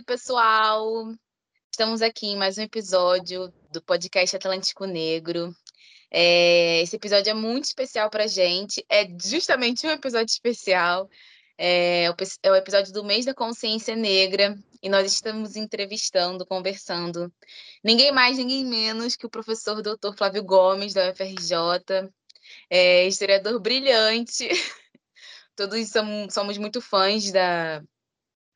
Oi, pessoal! Estamos aqui em mais um episódio do podcast Atlântico Negro. É, esse episódio é muito especial para a gente, é justamente um episódio especial. É o, é o episódio do mês da consciência negra e nós estamos entrevistando, conversando ninguém mais, ninguém menos que o professor Dr. Flávio Gomes, da UFRJ, é, historiador brilhante. Todos somos muito fãs da,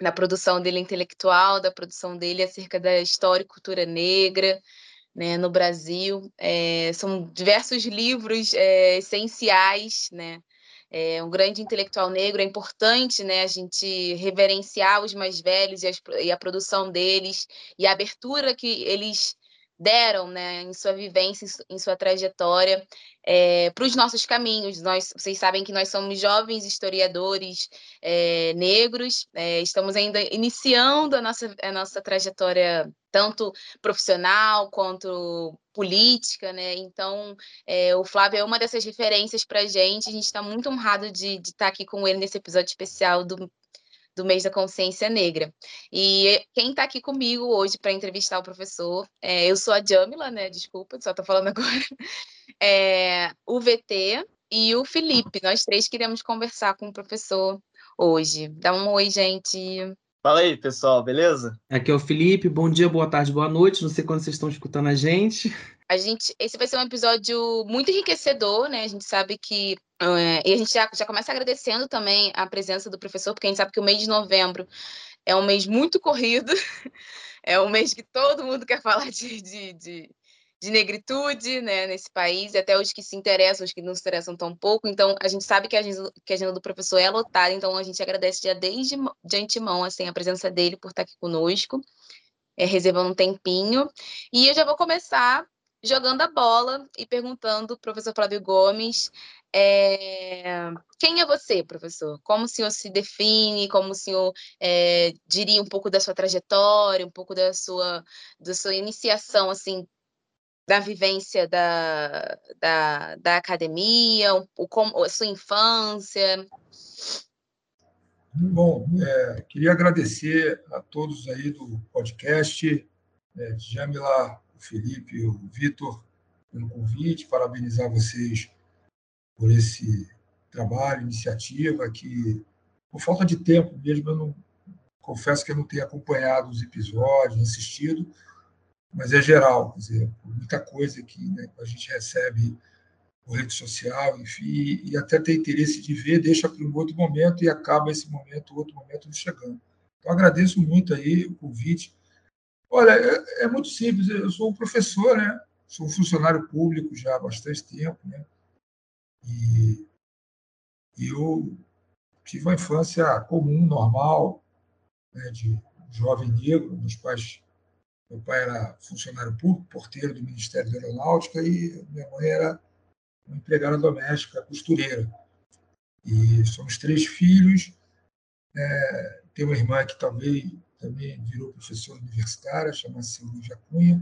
da produção dele intelectual, da produção dele acerca da história e cultura negra né, no Brasil. É, são diversos livros é, essenciais, né? É um grande intelectual negro, é importante né, a gente reverenciar os mais velhos e, as, e a produção deles e a abertura que eles deram né, em sua vivência, em sua trajetória, é, para os nossos caminhos. Nós, vocês sabem que nós somos jovens historiadores é, negros, é, estamos ainda iniciando a nossa, a nossa trajetória tanto profissional quanto política, né? Então, o Flávio é uma dessas referências para a gente. A gente está muito honrado de, de estar tá aqui com ele nesse episódio especial do do mês da consciência negra. E quem está aqui comigo hoje para entrevistar o professor, é, eu sou a Jamila, né? Desculpa, só estou falando agora. É, o VT e o Felipe. Nós três queremos conversar com o professor hoje. Dá um oi, gente. Fala aí, pessoal, beleza? Aqui é o Felipe. Bom dia, boa tarde, boa noite. Não sei quando vocês estão escutando a gente. A gente, esse vai ser um episódio muito enriquecedor, né? A gente sabe que é, e a gente já, já começa agradecendo também a presença do professor, porque a gente sabe que o mês de novembro é um mês muito corrido, é um mês que todo mundo quer falar de, de, de, de negritude né, nesse país, e até os que se interessam, os que não se interessam tão pouco. Então, a gente sabe que a agenda, que a agenda do professor é lotada, então a gente agradece já desde de antemão assim, a presença dele por estar aqui conosco, é, reservando um tempinho. E eu já vou começar jogando a bola e perguntando professor Flávio Gomes é... quem é você, professor? Como o senhor se define? Como o senhor é, diria um pouco da sua trajetória, um pouco da sua, da sua iniciação, assim, da vivência da, da, da academia, o, como, a sua infância? Bom, é, queria agradecer a todos aí do podcast, é, Jamila, o Felipe o Vitor, pelo convite, parabenizar vocês por esse trabalho, iniciativa, que, por falta de tempo mesmo, eu não, confesso que eu não tenho acompanhado os episódios, assistido, mas é geral, quer dizer, muita coisa que né, a gente recebe por rede social, enfim, e até tem interesse de ver, deixa para um outro momento e acaba esse momento, outro momento chegando. Então, agradeço muito aí o convite. Olha, é, é muito simples, eu sou um professor, né? Sou um funcionário público já há bastante tempo, né? E, e eu tive uma infância comum, normal, né, de jovem negro. Meus pais, meu pai era funcionário público, porteiro do Ministério da Aeronáutica, e minha mãe era uma empregada doméstica, costureira. E somos três filhos. É, tem uma irmã que também, também virou professora universitária, chama-se Lúcia Cunha.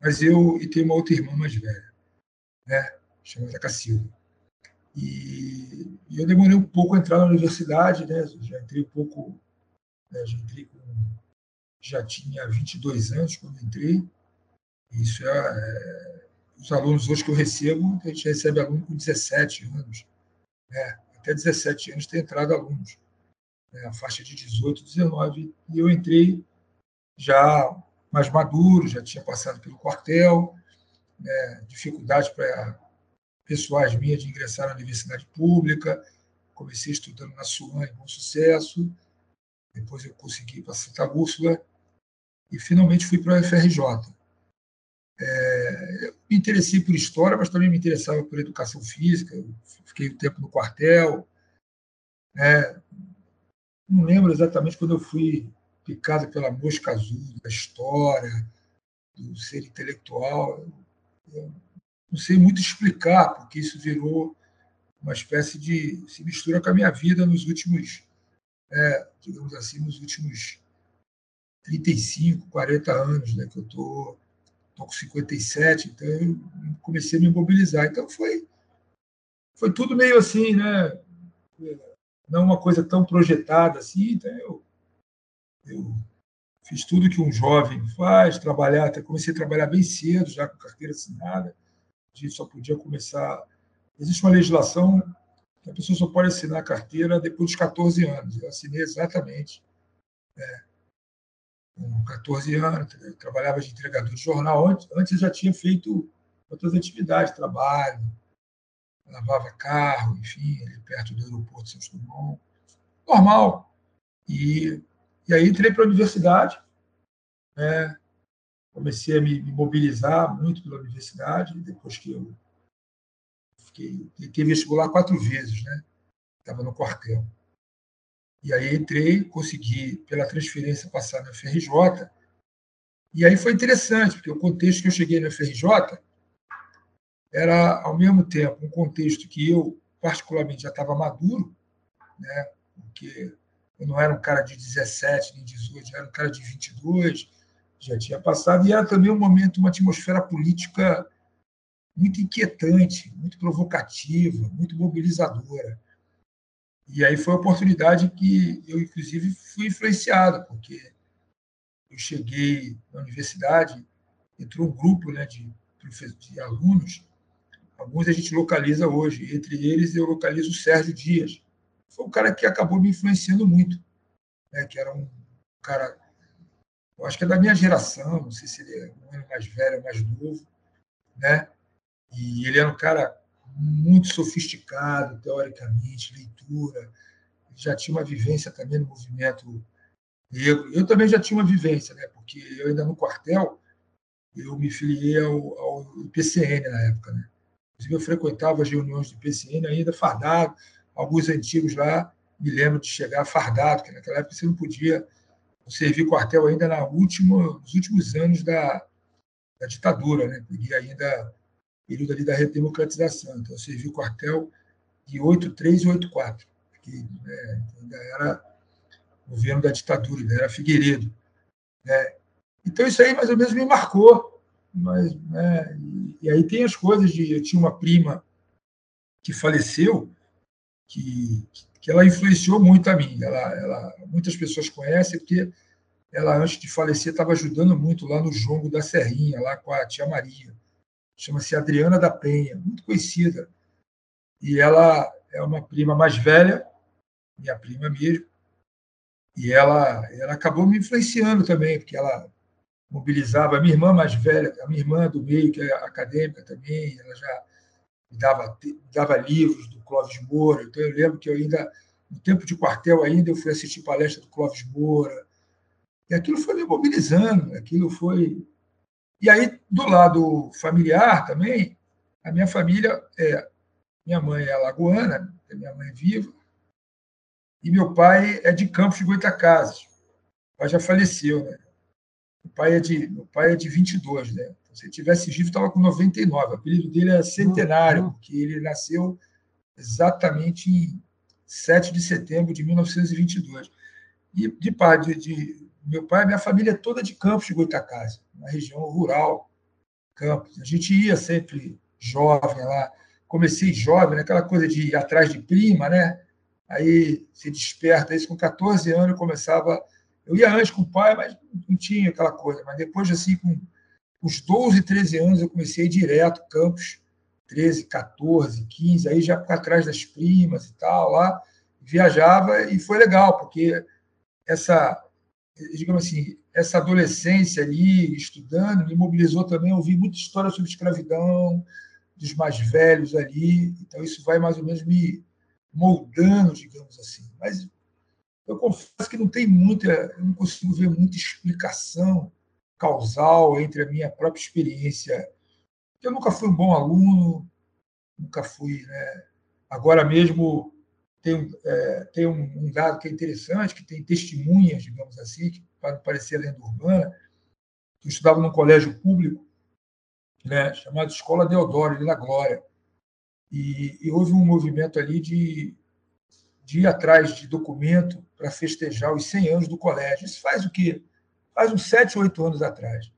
Mas eu e tem uma outra irmã mais velha. Né? chamada Cacilda. E, e, eu demorei um pouco a entrar na universidade, né? já entrei um pouco, né? já entrei com, já tinha 22 anos quando entrei. Isso é, é, os alunos hoje que eu recebo, a gente recebe aluno com 17 anos, né? até 17 anos tem entrado alunos, né? a faixa de 18, 19, e eu entrei já mais maduro, já tinha passado pelo quartel, né? dificuldade para pessoais minhas de ingressar na universidade pública. Comecei estudando na SUAN em bom sucesso. Depois eu consegui ir para Santa Úrsula e finalmente fui para a UFRJ. É, eu me interessei por história, mas também me interessava por educação física. Eu fiquei um tempo no quartel. É, não lembro exatamente quando eu fui picado pela mosca azul da história, do ser intelectual. Eu não sei muito explicar, porque isso virou uma espécie de. se mistura com a minha vida nos últimos, é, digamos assim, nos últimos 35, 40 anos, né, que eu tô, tô com 57, então eu comecei a me mobilizar. Então foi, foi tudo meio assim, né? Não uma coisa tão projetada assim, então eu Eu fiz tudo que um jovem faz, trabalhar, até comecei a trabalhar bem cedo, já com carteira assinada. A gente só podia começar. Existe uma legislação que a pessoa só pode assinar a carteira depois dos 14 anos. Eu assinei exatamente é, com 14 anos, trabalhava de entregador de jornal. Antes, antes eu já tinha feito outras atividades, trabalho, lavava carro, enfim, ali perto do aeroporto de Santos Dumont. Normal. E, e aí entrei para a universidade, né? comecei a me, me, mobilizar muito pela universidade, depois que eu fiquei, tentei vestibular quatro vezes, né? Estava no quartel. E aí entrei, consegui, pela transferência, passar na FRJ. E aí foi interessante, porque o contexto que eu cheguei na FRJ era, ao mesmo tempo, um contexto que eu, particularmente, já estava maduro, né? porque eu não era um cara de 17 nem 18, já era um cara de 22, já tinha passado, e era também um momento, uma atmosfera política muito inquietante, muito provocativa, muito mobilizadora. E aí foi a oportunidade que eu, inclusive, fui influenciado, porque eu cheguei na universidade, entrou um grupo né, de, de alunos Alguns a gente localiza hoje. Entre eles, eu localizo o Sérgio Dias. Foi um cara que acabou me influenciando muito, né? que era um cara, eu acho que é da minha geração, não sei se ele é um ano mais velho mais novo, né? E ele era um cara muito sofisticado, teoricamente, leitura, já tinha uma vivência também no movimento negro. Eu também já tinha uma vivência, né? porque eu ainda no quartel, eu me filiei ao, ao IPCN na época. Né? Inclusive, eu frequentava as reuniões do PCN ainda fardado. Alguns antigos lá me lembro de chegar fardado, que naquela época você não podia servir quartel ainda na última, nos últimos anos da, da ditadura, né? Peguei ainda período ali da redemocratização. Então, eu servi o quartel de 83 e 84, que né, ainda era governo da ditadura, ainda era Figueiredo. Né? Então, isso aí mais ou menos me marcou mas né, e, aí tem as coisas de eu tinha uma prima que faleceu que, que ela influenciou muito a mim ela, ela muitas pessoas conhecem porque ela antes de falecer estava ajudando muito lá no jongo da Serrinha lá com a tia Maria chama-se Adriana da Penha muito conhecida e ela é uma prima mais velha minha prima mesmo e ela ela acabou me influenciando também porque ela mobilizava. A minha irmã mais velha, a minha irmã do meio, que é acadêmica também, ela já me dava, dava livros do Clóvis Moura. Então, eu lembro que eu ainda, no tempo de quartel ainda, eu fui assistir palestra do Clóvis Moura. E aquilo foi me mobilizando, aquilo foi... E aí, do lado familiar também, a minha família é... Minha mãe é alagoana, minha mãe é viva, e meu pai é de Campos de Goitacazes. O pai já faleceu, né? O pai é de, o pai é de 22, né? Então, se ele tivesse vivo, estava com 99. O apelido dele é Centenário, uhum. porque ele nasceu exatamente em 7 de setembro de 1922. E de pai, de, de meu pai, minha família é toda de Campos de Goitacazes, uma região rural, Campos. A gente ia sempre jovem lá. Comecei jovem, né? aquela coisa de ir atrás de prima, né? Aí se desperta isso com 14 anos, eu começava eu ia antes com o pai, mas não tinha aquela coisa. Mas depois, assim, com os 12, 13 anos, eu comecei direto, campos, 13, 14, 15, aí já para trás das primas e tal, lá, viajava e foi legal, porque essa, digamos assim, essa adolescência ali, estudando, me mobilizou também a ouvir muita história sobre escravidão, dos mais velhos ali, então isso vai mais ou menos me moldando, digamos assim. Mas eu confesso que não tem muita, eu não consigo ver muita explicação causal entre a minha própria experiência. Eu nunca fui um bom aluno, nunca fui. Né? Agora mesmo tem, é, tem um, um, dado que é interessante, que tem testemunhas, digamos assim, que para parecer lenda urbana. Eu estudava num colégio público, né, chamado Escola Deodoro, ali na Glória. E, e houve um movimento ali de de ir atrás de documento para festejar os 100 anos do colégio. Isso faz o quê? Faz uns 7, 8 anos atrás.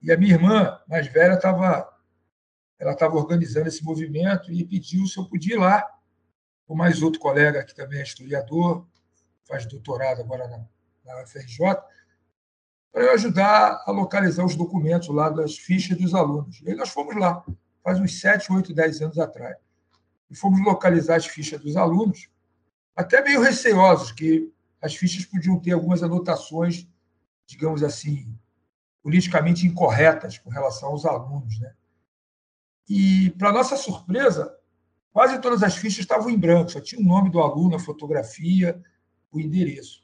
E a minha irmã, mais velha, estava ela estava organizando esse movimento e pediu se eu podia ir lá, com mais outro colega que também é historiador, faz doutorado agora na na UFRJ, para ajudar a localizar os documentos lá das fichas dos alunos. E nós fomos lá, faz uns 7, 8, 10 anos atrás. E fomos localizar as fichas dos alunos, até meio receosos, que as fichas podiam ter algumas anotações, digamos assim, politicamente incorretas com relação aos alunos. Né? E, para nossa surpresa, quase todas as fichas estavam em branco, só tinha o nome do aluno, a fotografia, o endereço.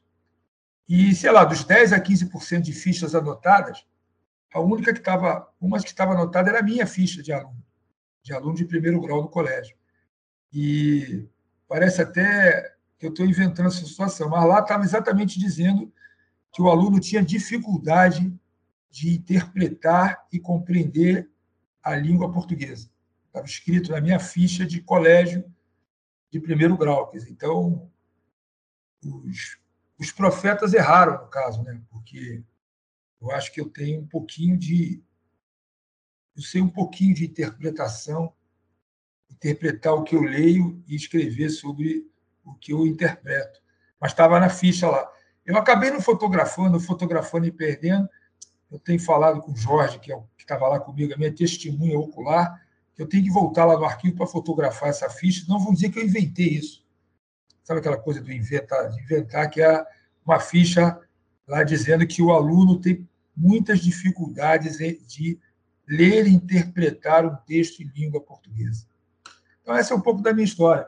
E, sei lá, dos 10 a 15% de fichas anotadas, a única que estava, uma que estava anotada era a minha ficha de aluno, de aluno de primeiro grau do colégio. E parece até que eu estou inventando essa situação, mas lá estava exatamente dizendo que o aluno tinha dificuldade de interpretar e compreender a língua portuguesa. Estava escrito na minha ficha de colégio de primeiro grau. Então, os, os profetas erraram, no caso, né? porque eu acho que eu tenho um pouquinho de. Eu sei um pouquinho de interpretação, interpretar o que eu leio e escrever sobre o que eu interpreto. Mas estava na ficha lá. Eu acabei não fotografando, fotografando e perdendo, eu tenho falado com o Jorge, que, é estava lá comigo, a minha testemunha ocular, eu tenho que voltar lá no arquivo para fotografar essa ficha, não vão dizer que eu inventei isso. Sabe aquela coisa do inventar, de inventar, que é uma ficha lá dizendo que o aluno tem muitas dificuldades de ler e interpretar um texto em língua portuguesa. Então, essa é um pouco da minha história.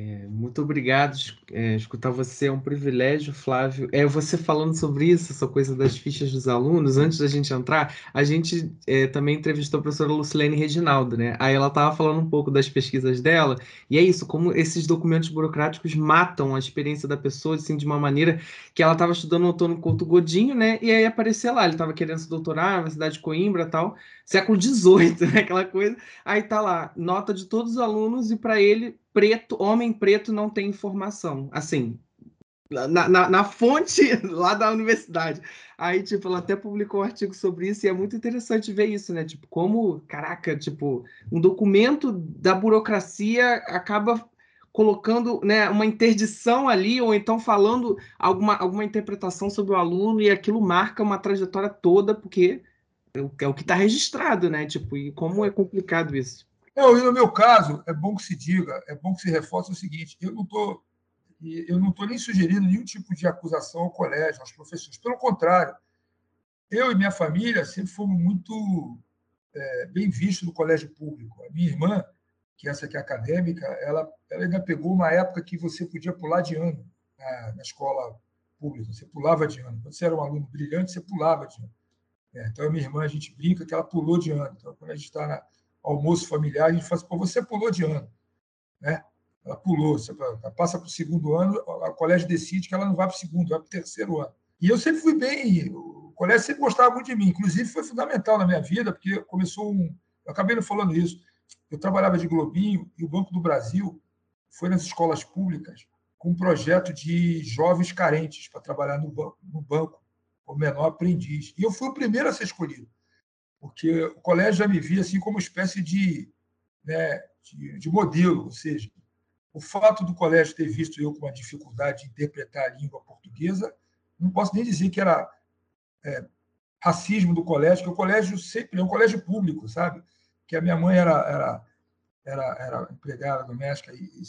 É, muito obrigado. É, escutar você é um privilégio, Flávio. É, você falando sobre isso, essa coisa das fichas dos alunos, antes da gente entrar, a gente é, também entrevistou a professora Lucilene Reginaldo, né? Aí ela estava falando um pouco das pesquisas dela, e é isso, como esses documentos burocráticos matam a experiência da pessoa, assim, de uma maneira que ela estava estudando o Antônio Couto Godinho, né? E aí aparecia lá, ele estava querendo se doutorar na cidade de Coimbra e tal, século XVIII, né? Aquela coisa. Aí tá lá, nota de todos os alunos, e para ele preto, homem preto não tem informação. Assim, na, na, na, fonte lá da universidade. Aí, tipo, ela até publicou um artigo sobre isso e é muito interessante ver isso, né? Tipo, como, caraca, tipo, um documento da burocracia acaba colocando né, uma interdição ali, ou então falando alguma, alguma interpretação sobre o aluno, e aquilo marca uma trajetória toda, porque é o que está registrado, né? Tipo, e como é complicado isso. Não, e no meu caso, é bom que se diga, é bom que se reforce o seguinte: eu não estou eu não estou nem sugerindo nenhum tipo de acusação ao colégio, aos professores. Pelo contrário, eu e minha família sempre fomos muito é, bem vistos no colégio público. A minha irmã, que essa que é acadêmica, ela, ela ainda pegou uma época que você podia pular de ano na, na escola pública. Você pulava de ano. Quando você era um aluno brilhante, você pulava de ano. É, então, a minha irmã, a gente brinca que ela pulou de ano. Então, quando a gente está na almoço familiar, a gente fala assim, Pô, você pulou de ano. Né? Ela pulou, você passa para o segundo ano, o colégio decide que ela não vai para o segundo, vai para o terceiro ano. E eu sempre fui bem, o colégio sempre gostava muito de mim, inclusive foi fundamental na minha vida, porque começou um. Eu acabei não falando isso. Eu trabalhava de Globinho e o Banco do Brasil foi nas escolas públicas com um projeto de jovens carentes para trabalhar no banco, como menor aprendiz. E eu fui o primeiro a ser escolhido porque o colégio já me via assim como uma espécie de, né, de, de, modelo, ou seja, o fato do colégio ter visto eu com uma dificuldade de interpretar a língua portuguesa, não posso nem dizer que era é, racismo do colégio, que o colégio sempre é um colégio público, sabe? Que a minha mãe era, era, era, era empregada doméstica e, e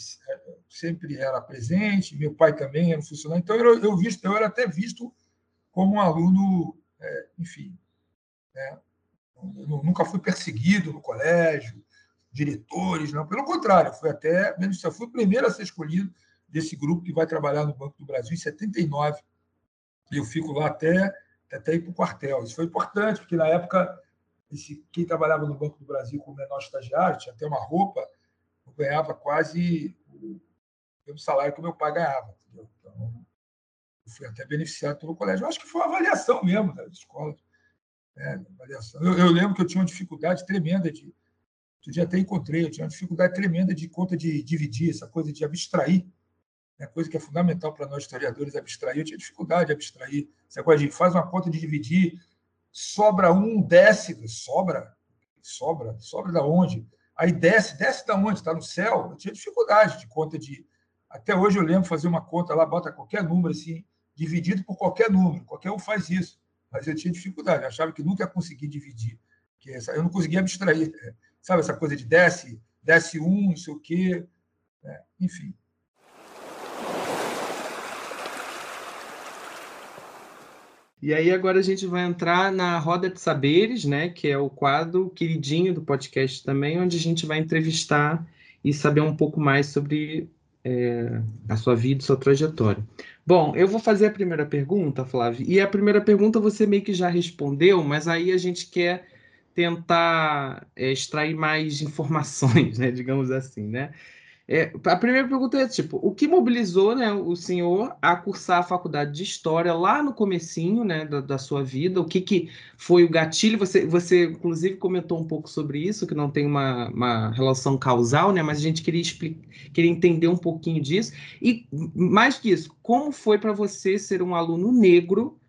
sempre era presente, meu pai também era funcionário, então eu, eu, visto, eu era até visto como um aluno, é, enfim, né, nunca fui perseguido no colégio, diretores, não. Pelo contrário, fui até, menos eu fui o primeiro a ser escolhido desse grupo que vai trabalhar no Banco do Brasil em 79. E eu fico lá até, até ir para o quartel. Isso foi importante, porque na época, esse, quem trabalhava no Banco do Brasil como menor estagiário, tinha até uma roupa, eu ganhava quase o mesmo salário que meu pai ganhava. Entendeu? Fui até beneficiado pelo colégio. Eu acho que foi uma avaliação mesmo das escolas é, eu, eu, lembro que eu tinha uma dificuldade tremenda de. Outro dia até encontrei, eu tinha uma dificuldade tremenda de conta de dividir, essa coisa de abstrair, né, coisa que é fundamental para nós historiadores, abstrair. Eu tinha dificuldade de abstrair. Essa coisa de faz uma conta de dividir, sobra um décimo, sobra, sobra, sobra da onde? Aí desce, desce da onde? Está no céu? Eu tinha dificuldade de conta de. Até hoje eu lembro fazer uma conta lá, bota qualquer número assim, dividido por qualquer número. Qualquer um faz isso. Mas eu tinha dificuldade, eu achava que nunca ia conseguir dividir. Que eu não conseguia abstrair. É, sabe essa coisa de desce, desce um, não sei o quê. É, enfim. E aí agora a gente vai entrar na Roda de Saberes, né, que é o quadro queridinho do podcast também, onde a gente vai entrevistar e saber um pouco mais sobre é, a sua vida, sua trajetória. Bom, eu vou fazer a primeira pergunta, Flávio, e a primeira pergunta você meio que já respondeu, mas aí a gente quer tentar é, extrair mais informações, né, digamos assim, né? É, a primeira pergunta é tipo, o que mobilizou né, o senhor a cursar a faculdade de História lá no comecinho né, da, da, sua vida? O que, que foi o gatilho? Você, você, inclusive, comentou um pouco sobre isso, que não tem uma, uma relação causal, né, mas a gente queria, explicar, queria entender um pouquinho disso. E, mais que isso, como foi para você ser um aluno negro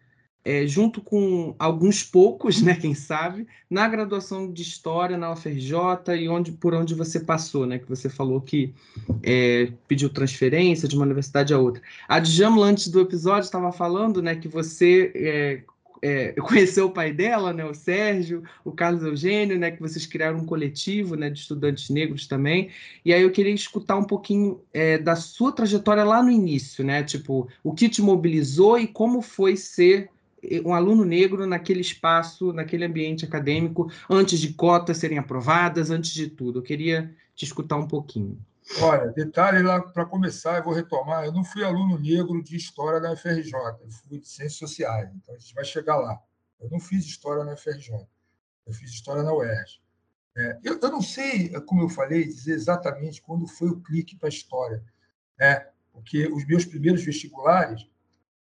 é, junto com alguns poucos, né, quem sabe, na graduação de História na UFRJ e onde, por onde você passou, né, que você falou que é, pediu transferência de uma universidade a outra. A Djamla, antes do episódio, estava falando né, que você é, é, conheceu o pai dela, né, o Sérgio, o Carlos Eugênio, né, que vocês criaram um coletivo né, de estudantes negros também. E aí eu queria escutar um pouquinho é, da sua trajetória lá no início, né, tipo, o que te mobilizou e como foi ser um aluno negro naquele espaço, naquele ambiente acadêmico, antes de cotas serem aprovadas, antes de tudo. Eu queria te escutar um pouquinho. Olha, detalhe lá para começar, eu vou retomar. Eu não fui aluno negro de história na FRJ, eu fui de ciências sociais, então a gente vai chegar lá. Eu não fiz história na FRJ, eu fiz história na UERJ. É, eu, eu, não sei, como eu falei, dizer exatamente quando foi o clique para a história, né? porque os meus primeiros vestibulares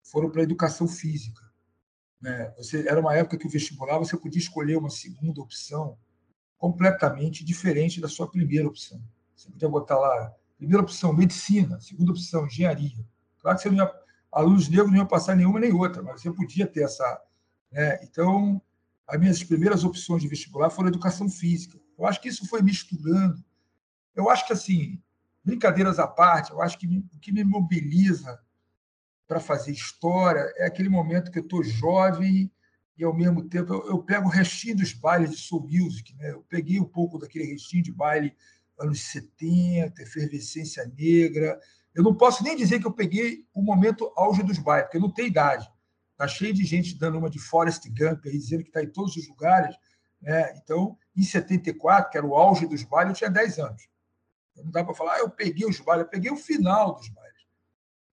foram para educação física. Né? Você, era uma época que o vestibular você podia escolher uma segunda opção completamente diferente da sua primeira opção. Você podia botar lá, primeira opção, medicina, segunda opção, engenharia. Claro que você não ia, alunos negros não iam passar nenhuma nem outra, mas você podia ter essa. Né? Então, as minhas primeiras opções de vestibular foram educação física. Eu acho que isso foi misturando. Eu acho que, assim, brincadeiras à parte, eu acho que o que me mobiliza para fazer história, é aquele momento que eu estou jovem e, ao mesmo tempo, eu, eu, pego o restinho dos bailes de soul music. Né? Eu peguei um pouco daquele restinho de baile anos 70, efervescência negra. Eu não posso nem dizer que eu peguei o momento auge dos bailes, porque eu não tenho idade. Está cheio de gente dando uma de Forrest Gump, dizendo que está em todos os lugares. Né? Então, em 74, que era o auge dos bailes, eu tinha 10 anos. Não dá para falar, ah, eu peguei os bailes, eu peguei o final dos.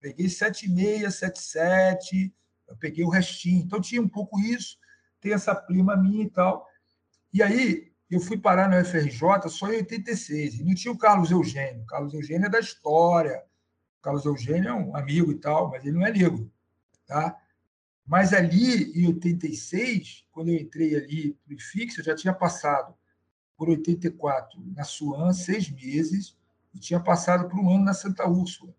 Peguei 7,6, 7,7, eu peguei o restinho. Então tinha um pouco isso, tem essa prima minha e tal. E aí eu fui parar na UFRJ só em 86. E não tinha o Carlos Eugênio. O Carlos Eugênio é da história. O Carlos Eugênio é um amigo e tal, mas ele não é negro. Tá? Mas ali, em 86, quando eu entrei ali para o IFIX, eu já tinha passado por 84 na Suan, seis meses, e tinha passado por um ano na Santa Úrsula.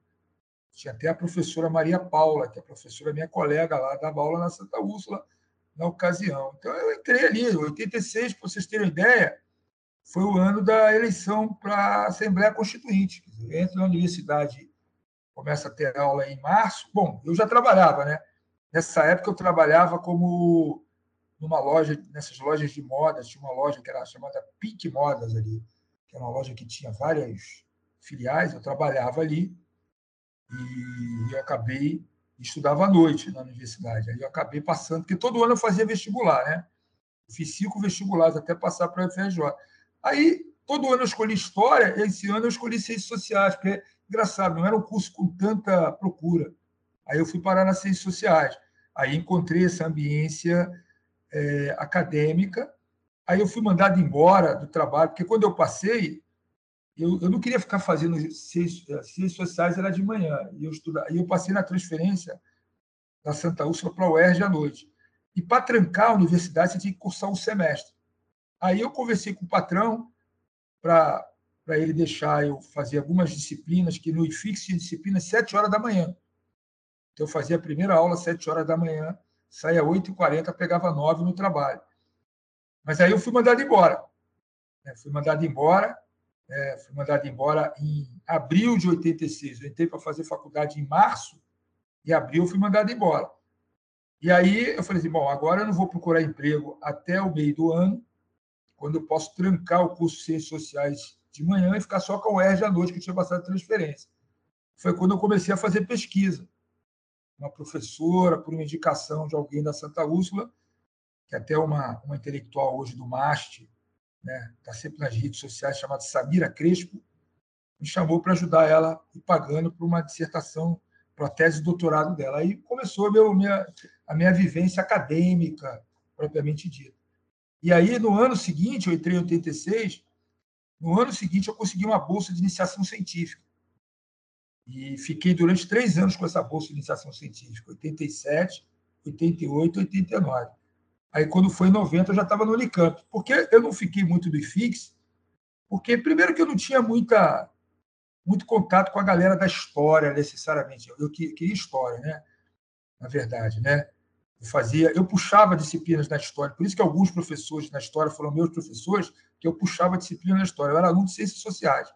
Tinha até a professora Maria Paula, que é a professora minha colega lá, dava aula na Santa Úrsula na ocasião. Então, eu entrei ali, em 86, para vocês terem ideia, foi o ano da eleição para a Assembleia Constituinte. Dizer, entro na universidade, começa a ter aula em março. Bom, eu já trabalhava, né? Nessa época, eu trabalhava como numa loja, nessas lojas de modas, tinha uma loja que era chamada Pink Modas ali, que era uma loja que tinha várias filiais, eu trabalhava ali e eu acabei estudava à noite na universidade. Aí eu acabei passando, porque todo ano eu fazia vestibular, né? Fiz cinco vestibulares até passar para a UFRJ. Aí, todo ano eu escolhi História, esse ano eu escolhi Ciências Sociais, porque, engraçado, não era um curso com tanta procura. Aí eu fui parar nas Ciências Sociais. Aí encontrei essa ambiência é, acadêmica. Aí eu fui mandado embora do trabalho, porque quando eu passei, eu, eu não queria ficar fazendo ciências, sociais, era de manhã, e eu, estudava, e eu passei na transferência da Santa Úrsula para a UERJ à noite. E para trancar a universidade, você tinha que cursar um semestre. Aí eu conversei com o patrão para ele deixar eu fazer algumas disciplinas, que no IFIX tinha disciplina às 7 horas da manhã. Então, eu fazia a primeira aula às 7 horas da manhã, saía às 8h40, pegava 9 no trabalho. Mas aí eu fui mandado embora. Né? Fui mandado embora, é, fui mandado embora em abril de 86. Eu entrei para fazer faculdade em março Em abril, fui mandado embora. E aí eu falei assim: bom, agora eu não vou procurar emprego até o meio do ano, quando eu posso trancar o curso de Ciências Sociais de manhã e ficar só com o UERJ à noite, que eu tinha a transferência. Foi quando eu comecei a fazer pesquisa. Uma professora, por uma indicação de alguém da Santa Úrsula, que é até uma, uma intelectual hoje do MAST, né, está sempre nas redes sociais, chamada Samira Crespo, me chamou para ajudar ela e pagando por uma dissertação, para a tese de doutorado dela. Aí começou a minha, a minha vivência acadêmica, propriamente dita. E aí, no ano seguinte, eu entrei em 86, no ano seguinte eu consegui uma bolsa de iniciação científica. E fiquei durante três anos com essa bolsa de iniciação científica, 87, 88, 89. Aí, quando foi em 90, eu já estava no Unicamp. Por que eu não fiquei muito do IFIX? Porque, primeiro, que eu não tinha muita, muito contato com a galera da história, necessariamente. Eu queria história, né? Na verdade, né? Eu fazia, eu puxava disciplinas na história. Por isso que alguns professores na história foram meus professores, que eu puxava disciplina na história. Eu era aluno de ciências sociais.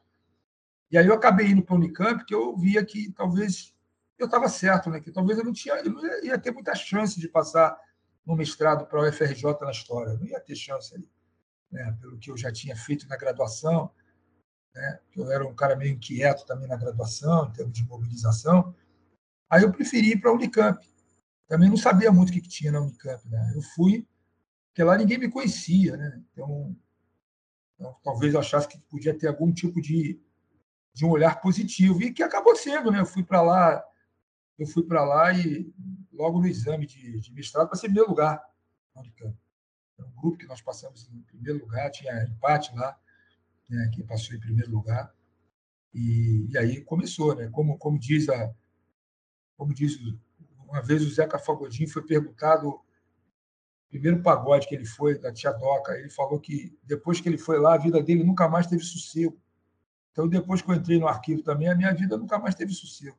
E aí eu acabei indo para o Unicamp, que eu via que talvez eu estava certo, né? Que talvez eu não tinha, eu não ia ter muita chance de passar no mestrado para o UFRJ na História. Não ia ter chance ali, né? pelo que eu já tinha feito na graduação. Né? Eu era um cara meio inquieto também na graduação, em termos de mobilização. Aí eu preferi ir para a Unicamp. Também não sabia muito o que, que tinha na Unicamp. Né? Eu fui, porque lá ninguém me conhecia. Né? Então, então, talvez eu achasse que podia ter algum tipo de, de um olhar positivo. E que acabou sendo. Né? Eu fui para lá eu fui para lá e logo no exame de, de mestrado passei em primeiro lugar na Unicamp. Era um grupo que nós passamos em primeiro lugar, tinha empate lá, né, quem passou em primeiro lugar. E, e aí começou, né? Como, como diz a, como diz uma vez o Zeca Fagodinho foi perguntado o primeiro pagode que ele foi da Tia Doca, ele falou que depois que ele foi lá a vida dele nunca mais teve sossego. Então depois que eu entrei no arquivo também a minha vida nunca mais teve sossego.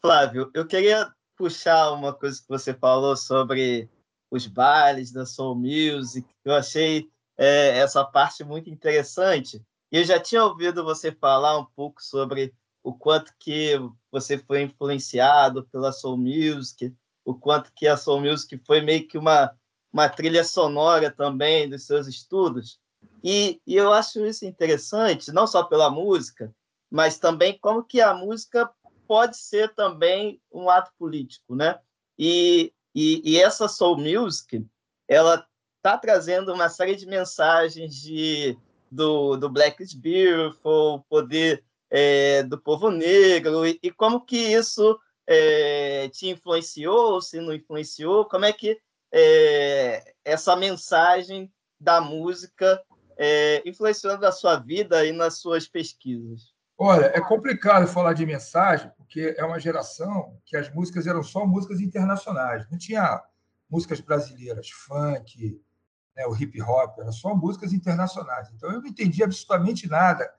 Flávio, eu queria puxar uma coisa que você falou sobre os bailes da Soul Music. Eu achei é, essa parte muito interessante. E eu já tinha ouvido você falar um pouco sobre o quanto que você foi influenciado pela Soul Music, o quanto que a Soul Music foi meio que uma, uma trilha sonora também dos seus estudos. E, e eu acho isso interessante, não só pela música, mas também como que a música pode ser também um ato político, né? E, e, e essa soul music, ela está trazendo uma série de mensagens de do, do Black is Beautiful, poder é, do povo negro, e, e como que isso é, te influenciou, se não influenciou, como é que é, essa mensagem da música é, influenciou na sua vida e nas suas pesquisas? Olha, é complicado falar de mensagem, porque é uma geração que as músicas eram só músicas internacionais. Não tinha músicas brasileiras, funk, né, o hip hop, eram só músicas internacionais. Então eu não entendi absolutamente nada.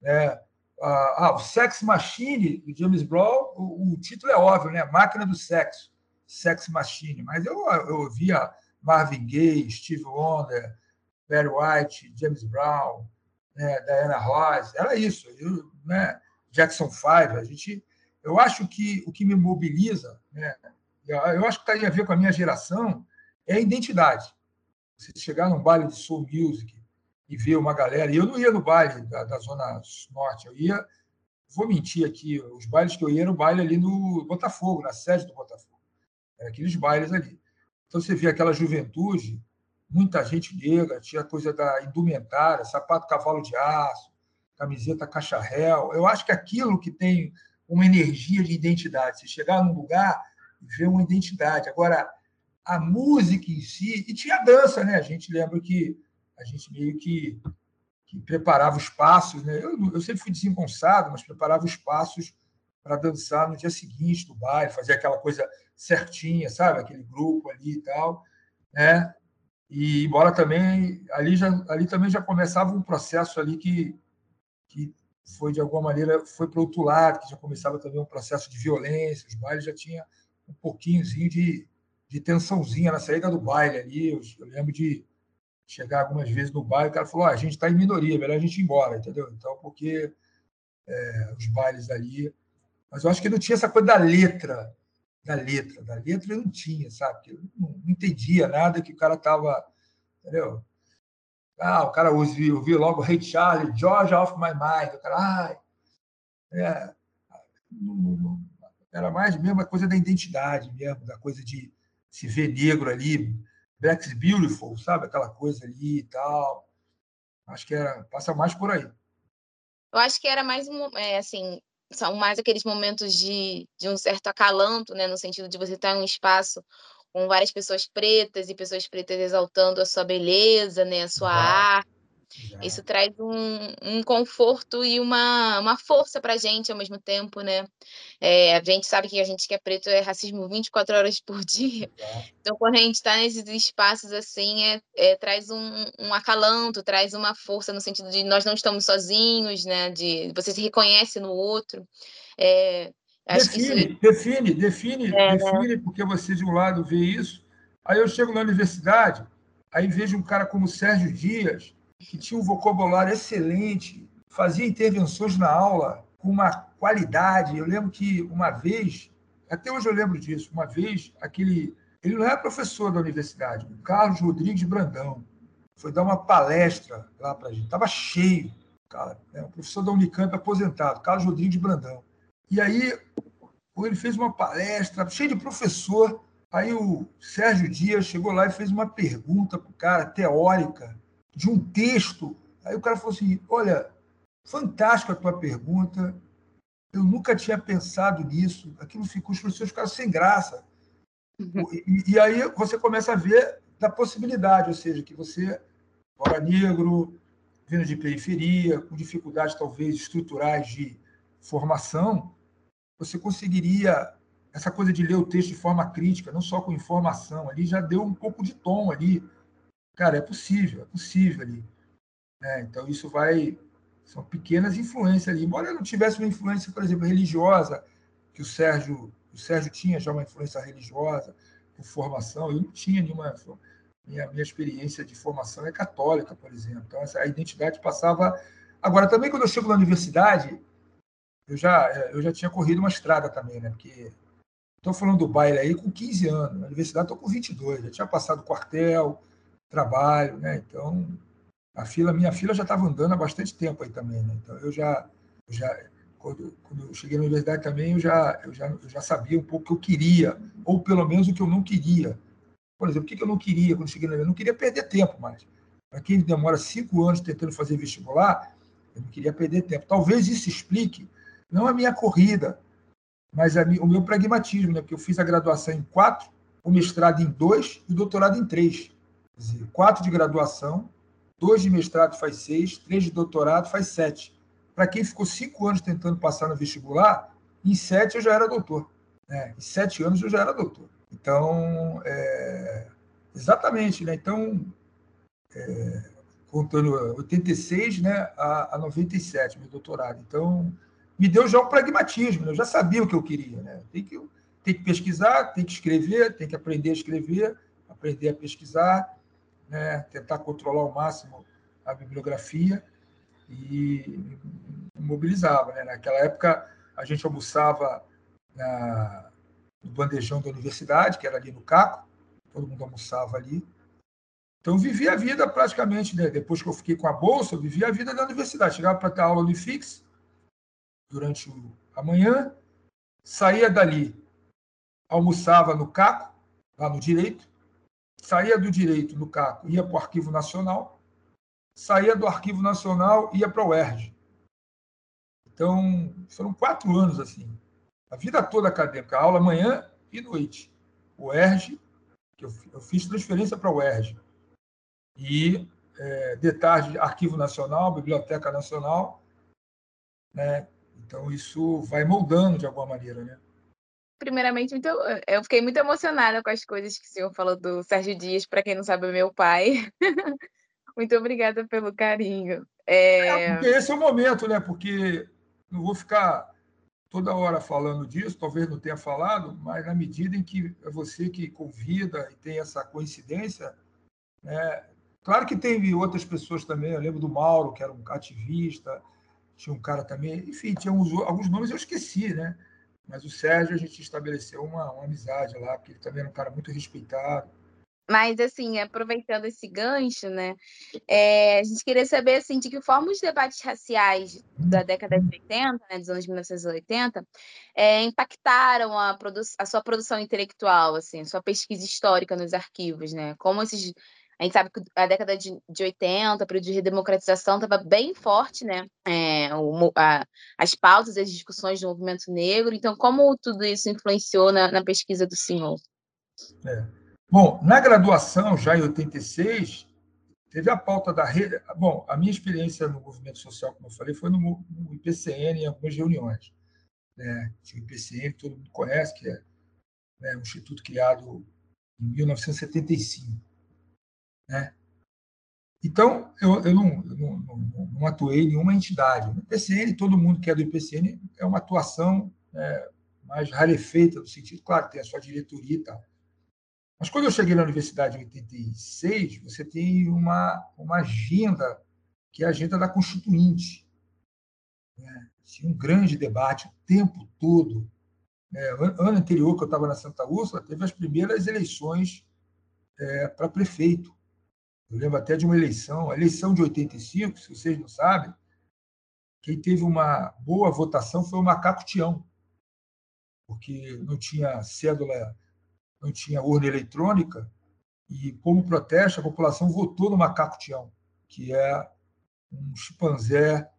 Né? Ah, o Sex Machine, do James Brown, o, o, título é óbvio, né? Máquina do Sexo, Sex Machine. Mas eu, eu ouvia Marvin Gaye, Steve Wonder, Barry White, James Brown, né, Diana Ross, era isso. Eu, né, Jackson Five, a gente, eu acho que o que me mobiliza, né, eu acho que tem a ver com a minha geração, é a identidade. Você chegar num baile de soul music e ver uma galera, e eu não ia no baile da, da Zona Norte, eu ia, vou mentir aqui, os bailes que eu ia era o baile ali no Botafogo, na sede do Botafogo. Era aqueles bailes ali. Então você vê aquela juventude muita gente negra, tinha coisa da indumentária, sapato cavalo de aço, camiseta cacharel. Eu acho que aquilo que tem uma energia de identidade, você chegar num lugar e ver uma identidade. Agora, a música em si, e tinha dança, né? A gente lembra que a gente meio que, que preparava os passos, né? Eu, eu sempre fui desengonçado, mas preparava os passos para dançar no dia seguinte do baile, fazer aquela coisa certinha, sabe? Aquele grupo ali e tal, né? E embora também ali já ali também já começava um processo ali que que foi de alguma maneira foi para outro lado, que já começava também um processo de violência, os bailes já tinha um pouquinhozinho de, de tensãozinha na saída do baile ali. Eu, eu lembro de chegar algumas vezes no baile, o cara falou: oh, a gente está em minoria, melhor a gente ir embora, entendeu? Então, porque é, os bailes ali. Mas eu acho que não tinha essa coisa da letra, da letra. Da letra eu não tinha, sabe? Eu não, entendia nada que o cara estava. Entendeu? Ah, o cara ouvia, ouvia logo Hey Charlie, George of My Mind. O cara, ai, é, era mais mesmo a coisa da identidade mesmo, da coisa de se ver negro ali, Black's Beautiful, sabe? Aquela coisa ali e tal. Acho que era, passa mais por aí. Eu acho que era mais um, é, assim, são mais aqueles momentos de, de um certo acalanto, né? No sentido de você estar em um espaço com várias pessoas pretas e pessoas pretas exaltando a sua beleza, né? A sua arte isso traz um, um, conforto e uma, uma força para a gente ao mesmo tempo, né? É, a gente sabe que a gente que é preto é racismo 24 horas por dia. Então, quando a gente está nesses espaços assim, é, é traz um, um, acalanto, traz uma força no sentido de nós não estamos sozinhos, né? De você se reconhece no outro. É, define, isso... define, define, é, define, porque você de um lado vê isso. Aí eu chego na universidade, aí vejo um cara como Sérgio Dias, que tinha um vocabulário excelente, fazia intervenções na aula com uma qualidade. Eu lembro que uma vez, até hoje eu lembro disso, uma vez, aquele. Ele não era professor da universidade, o Carlos Rodrigues Brandão. Foi dar uma palestra lá para a gente. Estava cheio, cara. Né? Um professor da Unicamp aposentado, Carlos Rodrigues Brandão. E aí, ele fez uma palestra, cheio de professor. Aí o Sérgio Dias chegou lá e fez uma pergunta para o cara, teórica, de um texto. Aí o cara falou assim: Olha, fantástica a tua pergunta. Eu nunca tinha pensado nisso. Aquilo ficou, os professores ficaram sem graça. Uhum. E, e, aí você começa a ver da possibilidade, ou seja, que você, fora negro, vindo de periferia, com dificuldades talvez estruturais de formação, você conseguiria essa coisa de ler o texto de forma crítica, não só com informação, ali já deu um pouco de tom ali Cara, é possível, é possível ali. É, então, isso vai. São pequenas influências ali. Embora eu não tivesse uma influência, por exemplo, religiosa, que o Sérgio, o Sérgio tinha já uma influência religiosa, por formação, eu não tinha nenhuma. Minha, minha experiência de formação é católica, por exemplo. Então, essa, a identidade passava. Agora, também quando eu chego na universidade, eu já, eu já tinha corrido uma estrada também, né? Porque estou falando do baile aí com 15 anos, na universidade estou com 22, já tinha passado quartel, trabalho, né? Então, a fila, minha fila já estava andando há bastante tempo aí também, né? Então, eu já, eu já quando, quando, eu cheguei na universidade também, eu já, eu, já, eu já sabia um pouco o que eu queria, ou pelo menos o que eu não queria. Por exemplo, o que eu não queria quando cheguei na universidade? Eu não queria perder tempo mais. Para quem demora cinco anos tentando fazer vestibular, eu não queria perder tempo. Talvez isso explique, não a minha corrida, mas a, o meu pragmatismo, né? porque eu fiz a graduação em quatro, o mestrado em dois e o doutorado em três dizer, quatro de graduação, dois de mestrado faz seis, três de doutorado faz sete. Para quem ficou cinco anos tentando passar no vestibular, em sete eu já era doutor. Né? Em sete anos eu já era doutor. Então, é, exatamente, né? Então, é, contando 86 né, a, a 97, meu doutorado. Então, me deu já o pragmatismo, né? eu já sabia o que eu queria. Né? Tem, que, tem que pesquisar, tem que escrever, tem que aprender a escrever, aprender a pesquisar, né, tentar controlar ao máximo a bibliografia e mobilizava. Né? Naquela época, a gente almoçava na, no bandejão da universidade, que era ali no Caco, todo mundo almoçava ali. Então, eu vivia a vida praticamente, né? depois que eu fiquei com a bolsa, eu vivia a vida da universidade. Chegava para ter aula no IFIX durante a manhã, saía dali, almoçava no Caco, lá no Direito, saía do direito no CACO, ia para o Arquivo Nacional, saía do Arquivo Nacional, ia para o ERJ. Então, foram quatro anos assim. A vida toda acadêmica, aula manhã e noite. O ERJ, que eu, eu fiz transferência para o ERJ. E, é, de tarde, Arquivo Nacional, Biblioteca Nacional. Né? Então, isso vai moldando de alguma maneira, né? Primeiramente, muito, eu fiquei muito emocionada com as coisas que o senhor falou do Sérgio Dias, para quem não sabe, é meu pai. muito obrigada pelo carinho. É... é... esse é o momento, né? Porque não vou ficar toda hora falando disso, talvez não tenha falado, mas na medida em que é você que convida e tem essa coincidência, né? Claro que teve outras pessoas também, eu lembro do Mauro, que era um ativista, tinha um cara também, enfim, tinha uns, alguns nomes eu esqueci, né? Mas o Sérgio, a gente estabeleceu uma, uma amizade lá, porque ele também era um cara muito respeitado. Mas, assim, aproveitando esse gancho, né, é, a gente queria saber, assim, de que forma os debates raciais da década de 80, né, dos anos 1980, é, impactaram a, a, sua produção intelectual, assim, a sua pesquisa histórica nos arquivos, né? Como esses... A gente sabe que a década de, de 80, período de redemocratização, estava bem forte, né? É, o, a, as pautas e as discussões do movimento negro. Então, como tudo isso influenciou na, na pesquisa do senhor? É. Bom, na graduação, já em 86, teve a pauta da rede. Bom, a minha experiência no movimento social, como eu falei, foi no, no IPCN, em algumas reuniões. Né? O IPCN, todo mundo conhece, que é né, um instituto criado em 1975. Né? Então, eu, eu, não, eu não, não, não, atuei em nenhuma entidade. No IPCN, todo mundo que é do IPCN é uma atuação né, mais rarefeita, no sentido, claro, tem a sua diretoria e tal. Mas quando eu cheguei na universidade em 86, você tem uma, uma agenda, que é a agenda da Constituinte. Né? Tinha um grande debate o tempo todo. É, ano anterior, que eu estava na Santa Úrsula, teve as primeiras eleições é, para prefeito. Eu lembro até de uma eleição, a eleição de 85, se vocês não sabem, quem teve uma boa votação foi o Macaco Tião, porque não tinha cédula não tinha urna eletrônica, e como protesto, a população votou no macaco Tião, que é um chimpanzé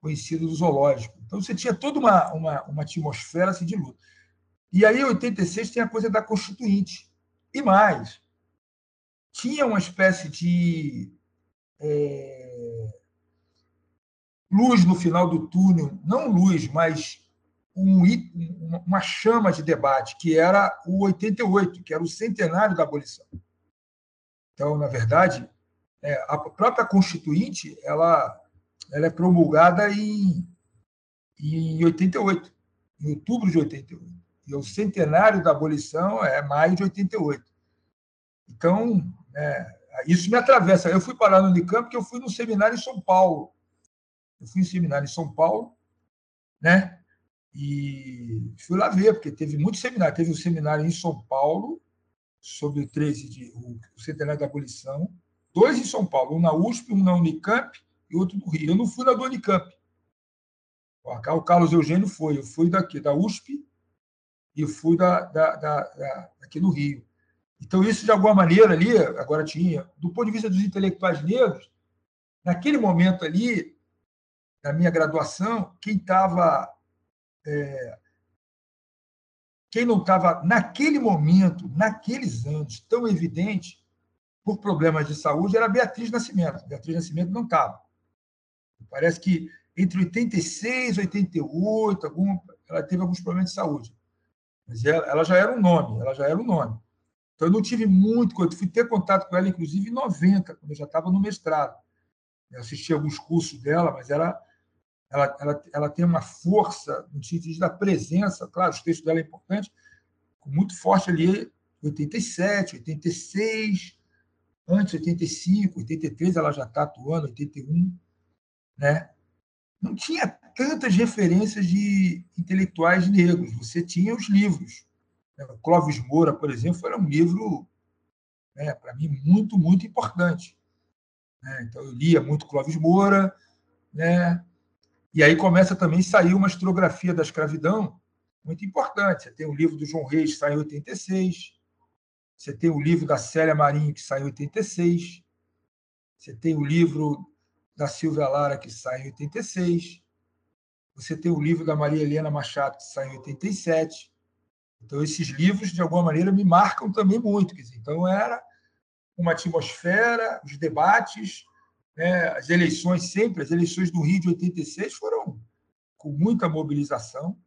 conhecido do zoológico. Então você tinha toda uma, uma, uma atmosfera assim, de luta. E aí, em 86, tem a coisa da Constituinte. E mais, tinha uma espécie de é, luz no final do túnel, não luz, mas um, uma chama de debate, que era o 88, que era o centenário da abolição. Então, na verdade, é, a própria Constituinte ela, ela é promulgada em, em 88, em outubro de 88. E o centenário da abolição é maio de 88. Então, é, isso me atravessa. Eu fui parar no Unicamp porque eu fui no seminário em São Paulo. Eu fui em seminário em São Paulo, né? E fui lá ver, porque teve muito seminário. Teve um seminário em São Paulo, sobre o 13 de, o, centenário da abolição, dois em São Paulo, um na USP, um na Unicamp e outro no Rio. Eu não fui na do Unicamp. O Carlos Eugênio foi. Eu fui daqui, da USP, e fui da, da, da, da, aqui no Rio. Então, isso, de alguma maneira, ali, agora tinha, do ponto de vista dos intelectuais negros, naquele momento ali, na minha graduação, quem estava é, quem não estava, naquele momento, naqueles anos, tão evidente, por problemas de saúde, era Beatriz Nascimento. Beatriz Nascimento não estava. Parece que entre 86 e 88, algum, ela teve alguns problemas de saúde. Mas ela, ela, já era um nome, ela já era um nome. Então, eu não tive muito, eu fui ter contato com ela, inclusive, em 90, quando eu já estava no mestrado. Eu assisti alguns cursos dela, mas era ela, ela, ela tem uma força no sentido da presença, claro, os textos dela é importante, muito forte ali, 87, 86, antes 85, 83 ela já está atuando, 81, né? Não tinha tantas referências de intelectuais negros, você tinha os livros. Né? Clóvis Moura, por exemplo, era um livro, né, para mim, muito, muito importante. Né? Então, eu lia muito Clóvis Moura, né? E aí começa também a sair uma historiografia da escravidão muito importante. Você tem o livro do João Reis, que sai em 86. Você tem o livro da Célia Marinho, que sai em 86. Você tem o livro da Silvia Lara, que sai em 86. Você tem o livro da Maria Helena Machado, que sai em 87. Então, esses livros, de alguma maneira, me marcam também muito. Então, era uma atmosfera, os debates, né? As eleições sempre, as eleições do Rio de 86 foram com muita mobilização.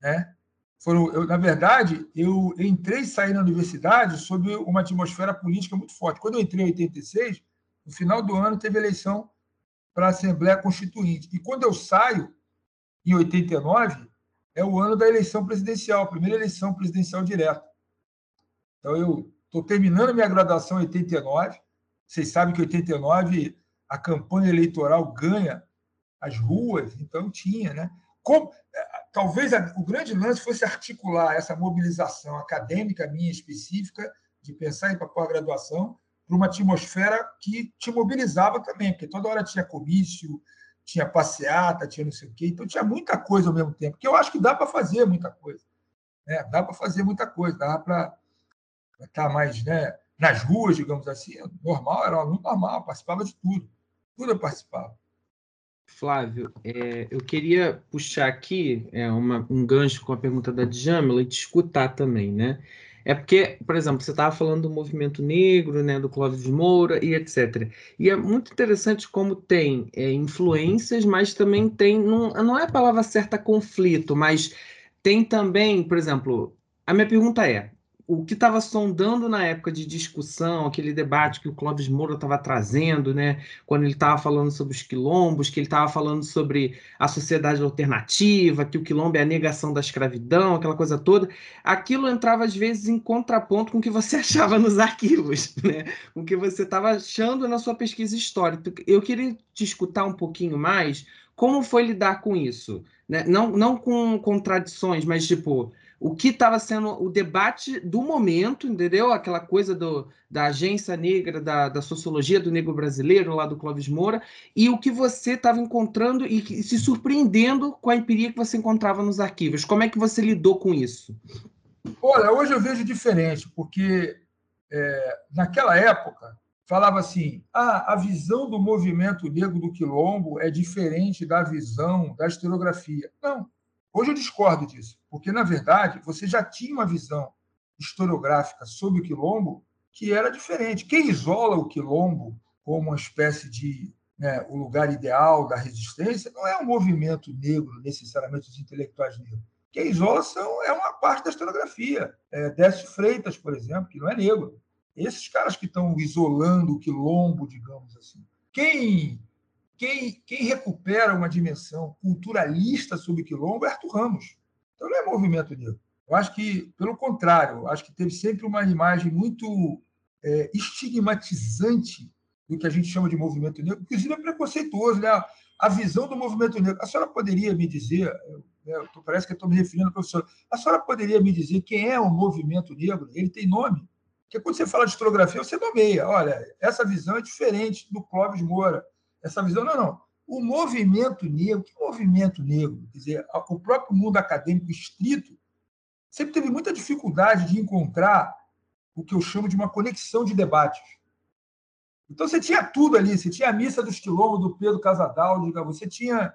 Né? Foram, eu, na verdade, eu entrei e saí na universidade sob uma atmosfera política muito forte. Quando eu entrei em 86, no final do ano teve eleição para a Assembleia Constituinte. E quando eu saio, em 89, é o ano da eleição presidencial, a primeira eleição presidencial direta. Então, eu estou terminando minha graduação em 89, vocês sabem que em 89 a campanha eleitoral ganha as ruas, então tinha, né? como, é, talvez o grande lance fosse articular essa mobilização acadêmica minha específica, de pensar em pós-graduação, para uma atmosfera que te mobilizava também, porque toda hora tinha comício, tinha passeata, tinha não sei o quê, então tinha muita coisa ao mesmo tempo, que eu acho que dá para fazer muita coisa. Né? Dá para fazer muita coisa, dá para estar mais né, nas ruas, digamos assim, normal, era um aluno normal, participava de tudo, tudo eu participava. Flávio, é, eu queria puxar aqui é, uma, um gancho com a pergunta da Djamila e te escutar também, né? É porque, por exemplo, você estava falando do movimento negro, né, do Clóvis Moura e etc. E é muito interessante como tem é, influências, mas também tem, não, não é a palavra certa conflito, mas tem também, por exemplo, a minha pergunta é: o que estava sondando na época de discussão, aquele debate que o Clóvis Moura estava trazendo, né, quando ele estava falando sobre os quilombos, que ele estava falando sobre a sociedade alternativa, que o quilombo é a negação da escravidão, aquela coisa toda, aquilo entrava às vezes em contraponto com o que você achava nos arquivos, né, o que você estava achando na sua pesquisa histórica. Eu queria te escutar um pouquinho mais como foi lidar com isso, né? não, não com contradições, mas tipo o que estava sendo o debate do momento, entendeu? Aquela coisa do, da agência negra, da, da sociologia do negro brasileiro, lá do Clóvis Moura, e o que você estava encontrando e, e se surpreendendo com a empiria que você encontrava nos arquivos. Como é que você lidou com isso? Olha, hoje eu vejo diferente, porque é, naquela época falava assim: ah, a visão do movimento negro do quilombo é diferente da visão da historiografia. Não, Hoje eu discordo disso, porque, na verdade, você já tinha uma visão historiográfica sobre o quilombo que era diferente. Quem isola o quilombo como uma espécie de né, o lugar ideal da resistência não é o um movimento negro, necessariamente os intelectuais negros. Quem isola são, é uma parte da historiografia. É, Décio Freitas, por exemplo, que não é negro. Esses caras que estão isolando o quilombo, digamos assim. Quem quem, quem recupera uma dimensão culturalista sobre quilombo é Arthur Ramos. Então não é movimento negro. Eu acho que, pelo contrário, acho que teve sempre uma imagem muito é, estigmatizante do que a gente chama de movimento negro, inclusive é preconceituoso, né? A visão do movimento negro. A senhora poderia me dizer, né, parece que estou me referindo ao professor, a senhora poderia me dizer quem é o movimento negro? Ele tem nome? Porque quando você fala de historiografia, você nomeia. Olha, essa visão é diferente do Clóvis Moura essa visão. Não, não. O movimento negro, que movimento negro? Quer dizer, o próprio mundo acadêmico estrito sempre teve muita dificuldade de encontrar o que eu chamo de uma conexão de debates. Então você tinha tudo ali, você tinha a missa do Estilombo, do Pedro Casadal, você tinha,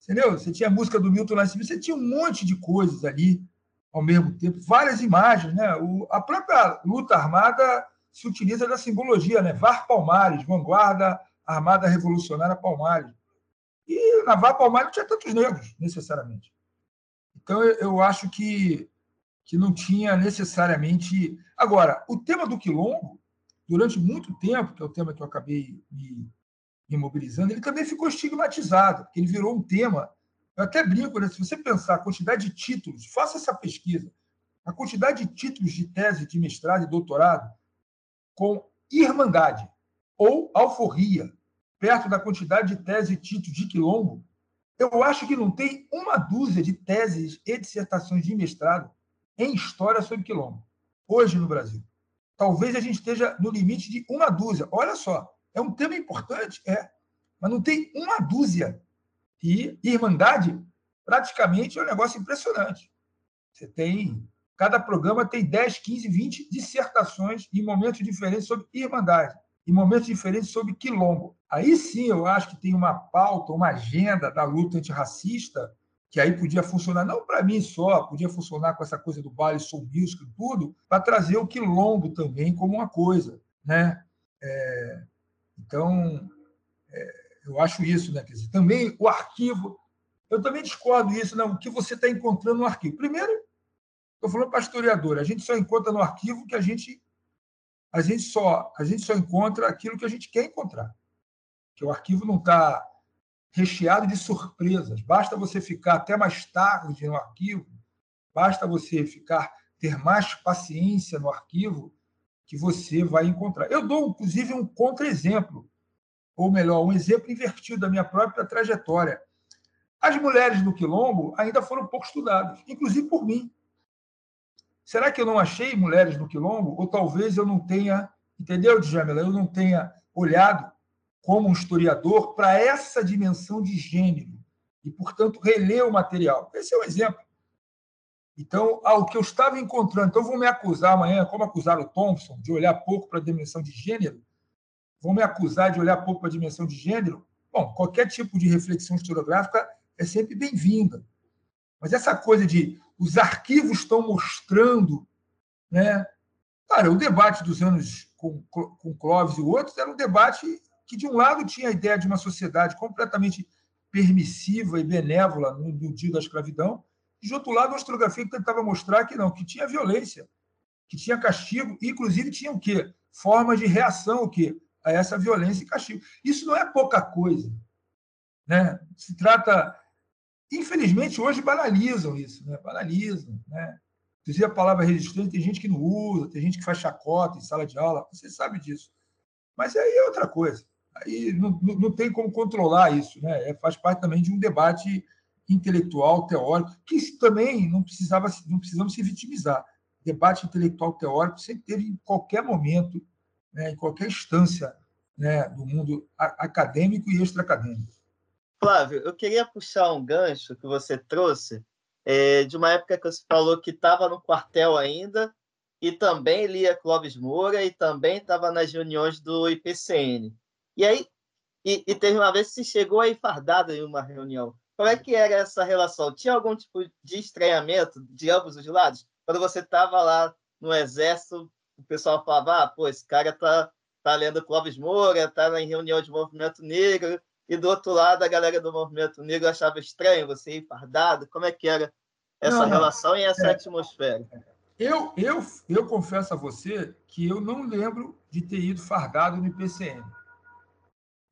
entendeu? Você tinha a música do Milton Nascimento, você tinha um monte de coisas ali ao mesmo tempo, várias imagens, né? O, a própria luta armada se utiliza da simbologia, né? Var Palmares, vanguarda Armada Revolucionária Palmares. E na Vá Palmares não tinha tantos negros, necessariamente. Então, eu, eu acho que, que não tinha necessariamente. Agora, o tema do quilombo, durante muito tempo, que é o tema que eu acabei me, me mobilizando, ele também ficou estigmatizado, porque ele virou um tema. Eu até brinco, né? se você pensar a quantidade de títulos, faça essa pesquisa. A quantidade de títulos de tese, de mestrado e doutorado com irmandade ou alforria, perto da quantidade de teses e títulos de quilombo, eu acho que não tem uma dúzia de teses e dissertações de mestrado em história sobre quilombo, hoje no Brasil. Talvez a gente esteja no limite de uma dúzia. Olha só, é um tema importante, é, mas não tem uma dúzia. E Irmandade, praticamente, é um negócio impressionante. Você tem. Cada programa tem 10, 15, 20 dissertações em momentos diferentes sobre Irmandade em momentos diferentes sobre quilombo. Aí sim eu acho que tem uma pauta, uma agenda da luta antirracista que aí podia funcionar, não para mim só, podia funcionar com essa coisa do baile soul music e tudo, para trazer o quilombo também como uma coisa. Né? É, então, é, eu acho isso. Né? Quer dizer, também o arquivo, eu também discordo disso, não, o que você está encontrando no arquivo. Primeiro, estou falando para historiador, a gente só encontra no arquivo que a gente a gente só a gente só encontra aquilo que a gente quer encontrar. Que o arquivo não está recheado de surpresas. Basta você ficar até mais tarde no arquivo, basta você ficar ter mais paciência no arquivo que você vai encontrar. Eu dou inclusive um contra-exemplo, ou melhor, um exemplo invertido da minha própria trajetória. As mulheres do quilombo ainda foram pouco estudadas, inclusive por mim. Será que eu não achei mulheres no quilombo? Ou talvez eu não tenha, entendeu, Djamila? Eu não tenha olhado como um historiador para essa dimensão de gênero e, portanto, reler o material. Esse é um exemplo. Então, ao que eu estava encontrando, então vão me acusar amanhã, como acusaram o Thompson, de olhar pouco para a dimensão de gênero, vão me acusar de olhar pouco para a dimensão de gênero. Bom, qualquer tipo de reflexão historiográfica é sempre bem-vinda. Mas essa coisa de os arquivos estão mostrando, né? Cara, o debate dos anos com, com Clóvis e outros era um debate que, de um lado, tinha a ideia de uma sociedade completamente permissiva e benévola no, no dia da escravidão, e, de outro lado, uma historiografia que tentava mostrar que não, que tinha violência, que tinha castigo, e, inclusive, tinha o quê? Formas de reação o quê? a essa violência e castigo. Isso não é pouca coisa. Né? Se trata Infelizmente, hoje banalizam isso, né? banalizam. Né? Inclusive, a palavra resistente tem gente que não usa, tem gente que faz chacota em sala de aula, você sabe disso. Mas aí é outra coisa. Aí não, não, não tem como controlar isso. Né? É, faz parte também de um debate intelectual, teórico, que também não, precisava, não precisamos se vitimizar. Debate intelectual teórico sempre teve em qualquer momento, né, em qualquer instância né, do mundo acadêmico e extra-acadêmico. Flávio, eu queria puxar um gancho que você trouxe é, de uma época que você falou que estava no quartel ainda e também lia Clóvis Moura e também estava nas reuniões do IPCN. E aí, e, e, teve uma vez que você chegou aí fardado em uma reunião. Como é que era essa relação? Tinha algum tipo de estranhamento de ambos os lados? Quando você estava lá no exército, o pessoal falava, ah, pô, esse cara tá, tá lendo Clóvis Moura, tá em reunião de movimento negro, e do outro lado a galera do movimento negro achava estranho você ir fardado. Como é que era essa não, relação e essa é. atmosfera? Eu, eu, eu confesso a você que eu não lembro de ter ido fardado no IPCN.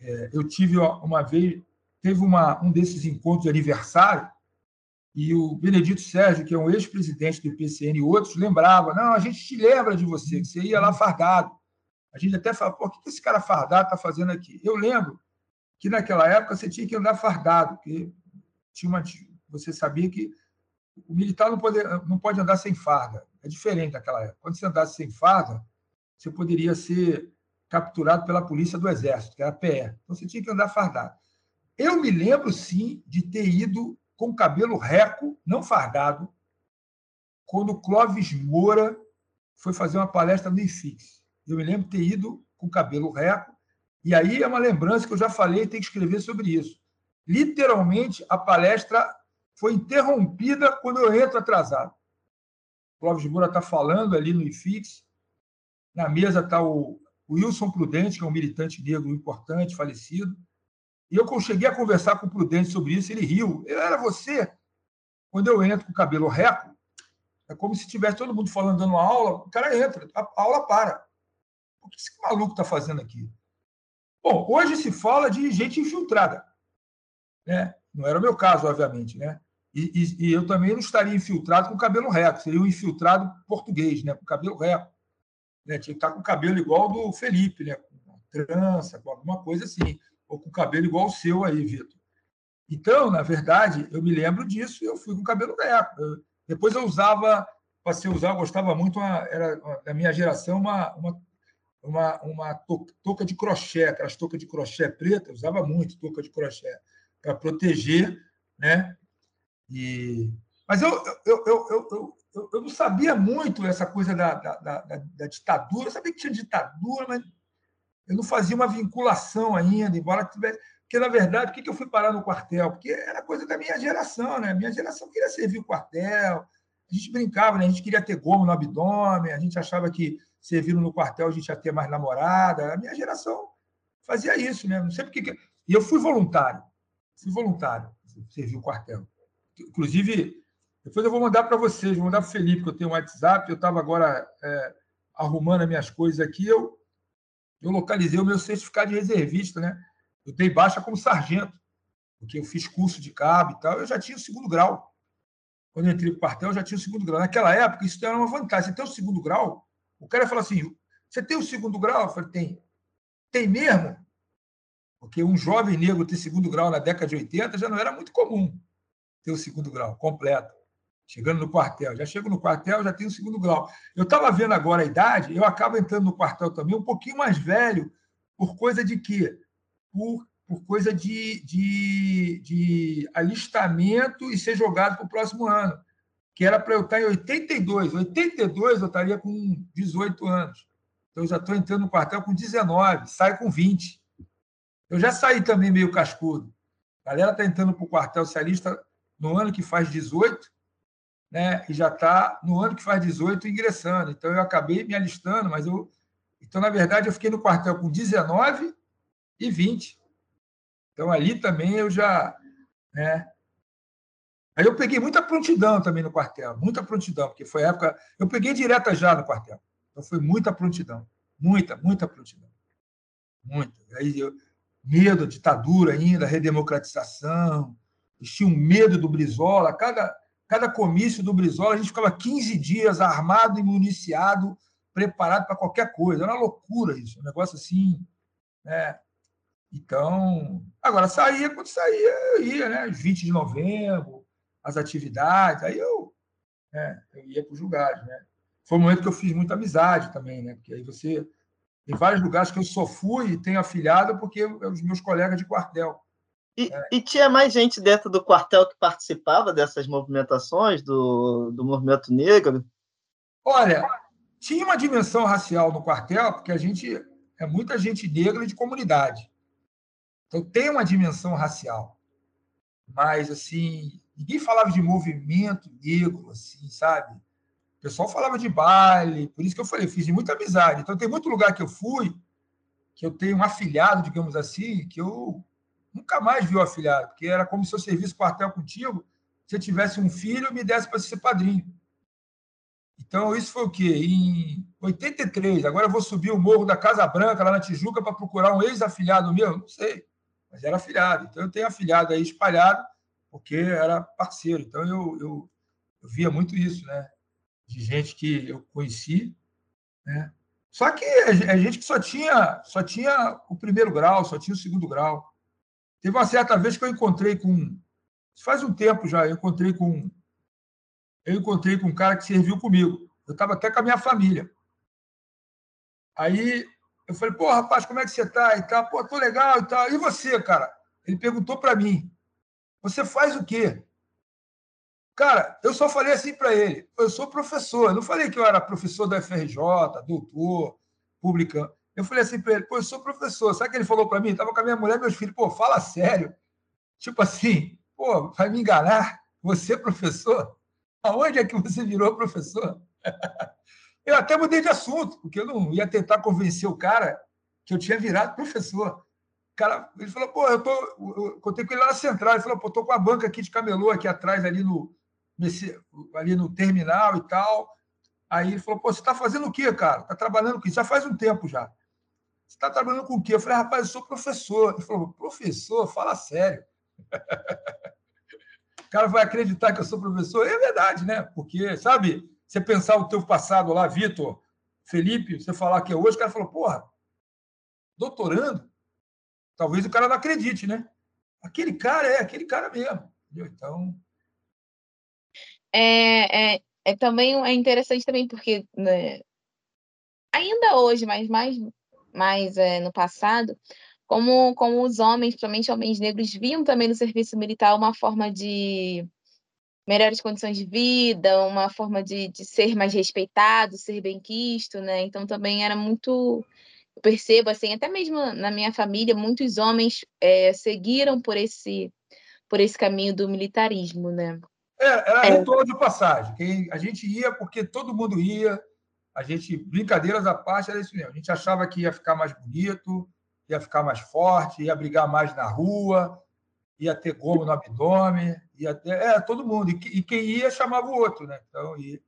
É, eu tive uma vez, teve uma, um desses encontros de aniversário, e o Benedito Sérgio, que é um ex-presidente do IPCN, e outros, lembrava: não, a gente te lembra de você, que você ia lá fardado. A gente até fala: pô, o que esse cara fardado está fazendo aqui? Eu lembro que naquela época você tinha que andar fardado, porque tinha uma, você sabia que o militar não pode, não pode andar sem farda. É diferente daquela época. Quando você andasse sem farda, você poderia ser capturado pela polícia do Exército, que era a PE. Então você tinha que andar fardado. Eu me lembro, sim, de ter ido com cabelo reco, não fardado, quando Clóvis Moura foi fazer uma palestra no IFIX. Eu me lembro de ter ido com cabelo reco, e aí é uma lembrança que eu já falei, tem que escrever sobre isso. Literalmente, a palestra foi interrompida quando eu entro atrasado. O Clóvis Moura está falando ali no IFIX. Na mesa está o Wilson Prudente, que é um militante negro importante, falecido. E eu cheguei a conversar com o Prudente sobre isso, ele riu. Ele era você. Quando eu entro com o cabelo reco, é como se tivesse todo mundo falando, dando uma aula, o cara entra, a aula para. O que esse maluco está fazendo aqui? Bom, hoje se fala de gente infiltrada. Né? Não era o meu caso, obviamente. Né? E, e, e eu também não estaria infiltrado com cabelo reto, seria um infiltrado português, né? com cabelo reto. Né? Tinha que estar com cabelo igual do Felipe, né? com uma trança, com alguma coisa assim, ou com cabelo igual o seu aí, Vitor. Então, na verdade, eu me lembro disso, eu fui com cabelo reto. Eu, depois eu usava, passei a usar, eu gostava muito, uma, era da minha geração, uma, uma uma, uma touca de crochê, aquelas toucas de crochê preta, usava muito touca de crochê para proteger, né? E, mas eu, eu, eu, eu, eu, eu, não sabia muito essa coisa da, da, da, da, ditadura, eu sabia que tinha ditadura, mas eu não fazia uma vinculação ainda, embora tivesse. Porque, na verdade, por que eu fui parar no quartel? Porque era coisa da minha geração, né? Minha geração queria servir o quartel, a gente brincava, né? a gente queria ter goma no abdômen, a gente achava que servindo no quartel a gente ia ter mais namorada. A minha geração fazia isso, né? Não sei porque. E eu fui voluntário. Fui voluntário, servi o quartel. Inclusive, depois eu vou mandar para vocês, vou mandar para o Felipe, que eu tenho um WhatsApp. Eu estava agora é, arrumando as minhas coisas aqui. Eu, eu localizei o meu certificado de reservista, né? Eu dei baixa como sargento, porque eu fiz curso de cabo e tal. Eu já tinha o segundo grau. Quando eu entrei para o quartel, eu já tinha o segundo grau. Naquela época, isso era uma vantagem. Você tem o segundo grau, o cara fala assim: você tem o segundo grau? Eu falei: tem. Tem mesmo? Porque um jovem negro ter segundo grau na década de 80 já não era muito comum ter o segundo grau completo. Chegando no quartel. Já chego no quartel, já tenho o segundo grau. Eu estava vendo agora a idade, eu acabo entrando no quartel também um pouquinho mais velho, por coisa de quê? Por, por coisa de, de, de alistamento e ser jogado para o próximo ano. Que era para eu estar em 82. 82 eu estaria com 18 anos. Então, eu já estou entrando no quartel com 19, saio com 20. Eu já saí também meio cascudo. A galera está entrando para o quartel socialista no ano que faz 18, né? e já está no ano que faz 18 ingressando. Então, eu acabei me alistando, mas eu. Então, na verdade, eu fiquei no quartel com 19 e 20. Então, ali também eu já. Né? Aí eu peguei muita prontidão também no quartel, muita prontidão, porque foi época. Eu peguei direta já no quartel. Então, foi muita prontidão. Muita, muita prontidão. Muita. Aí, eu, medo, ditadura ainda, redemocratização. Eles tinham medo do Brizola. Cada, cada comício do Brizola, a gente ficava 15 dias armado e municiado, preparado para qualquer coisa. Era uma loucura isso, um negócio assim. Né? Então, agora saía, quando saía, eu ia, né? 20 de novembro, as atividades, aí eu, né, eu ia para os lugares. Né? Foi um momento que eu fiz muita amizade também, né? Porque aí você. Tem vários lugares que eu só fui e tenho afiliado porque os meus colegas de quartel. E, é. e, tinha mais gente dentro do quartel que participava dessas movimentações do, do movimento negro? Olha, tinha uma dimensão racial no quartel, porque a gente é muita gente negra de comunidade. Então tem uma dimensão racial. Mas, assim, ninguém falava de movimento negro, assim, sabe? O pessoal falava de baile, por isso que eu falei, fiz muita amizade. Então tem muito lugar que eu fui, que eu tenho um afilhado, digamos assim, que eu nunca mais vi o afilhado, porque era como se eu servisse quartel contigo, se eu tivesse um filho, me desse para ser padrinho. Então, isso foi o quê? Em 83. Agora eu vou subir o morro da Casa Branca, lá na Tijuca, para procurar um ex-afilhado meu? Não sei, mas era afilhado. Então, eu tenho afilhado aí espalhado, porque era parceiro. Então, eu, eu, eu via muito isso, né? De gente que eu conheci, né? Só que é gente que só tinha, só tinha o primeiro grau, só tinha o segundo grau. Teve uma certa vez que eu encontrei com. Faz um tempo já, eu encontrei com. Eu encontrei com um cara que serviu comigo. Eu estava até com a minha família. Aí eu falei, pô, rapaz, como é que você está? E tal, pô, tô legal e tal. E você, cara? Ele perguntou para mim: você faz o quê? Cara, eu só falei assim para ele: eu sou professor. Eu não falei que eu era professor da FRJ, doutor, publicano. Eu falei assim para ele, pô, eu sou professor. Sabe o que ele falou para mim? Estava com a minha mulher e meus filhos, pô, fala sério. Tipo assim, pô, vai me enganar? Você é professor? Aonde é que você virou professor? Eu até mudei de assunto, porque eu não ia tentar convencer o cara que eu tinha virado professor. O cara, ele falou, pô, eu tô. Eu contei com ele lá na central. Ele falou, pô, tô com a banca aqui de camelô aqui atrás, ali no, nesse, ali no terminal e tal. Aí ele falou, pô, você está fazendo o quê, cara? Está trabalhando com isso? Já faz um tempo já. Você está trabalhando com o quê? Eu falei, rapaz, eu sou professor. Ele falou, professor, fala sério. o cara vai acreditar que eu sou professor? É verdade, né? Porque, sabe, você pensar o teu passado lá, Vitor, Felipe, você falar que é hoje, o cara falou, porra, doutorando? Talvez o cara não acredite, né? Aquele cara é aquele cara mesmo. Entendeu? Então. É, é, é também é interessante também porque né, ainda hoje, mas mais mais é, no passado, como, como os homens, principalmente homens negros, viam também no serviço militar uma forma de melhores condições de vida, uma forma de, de ser mais respeitado, ser bem quisto, né? Então também era muito eu percebo assim, até mesmo na minha família, muitos homens é, seguiram por esse por esse caminho do militarismo, né? É, era é. ritual de passagem. A gente ia porque todo mundo ia, a gente, brincadeiras à parte, era isso mesmo. A gente achava que ia ficar mais bonito, ia ficar mais forte, ia brigar mais na rua, ia ter gomo no abdômen, ia ter, é, todo mundo. E, e quem ia chamava o outro, né? Então, e,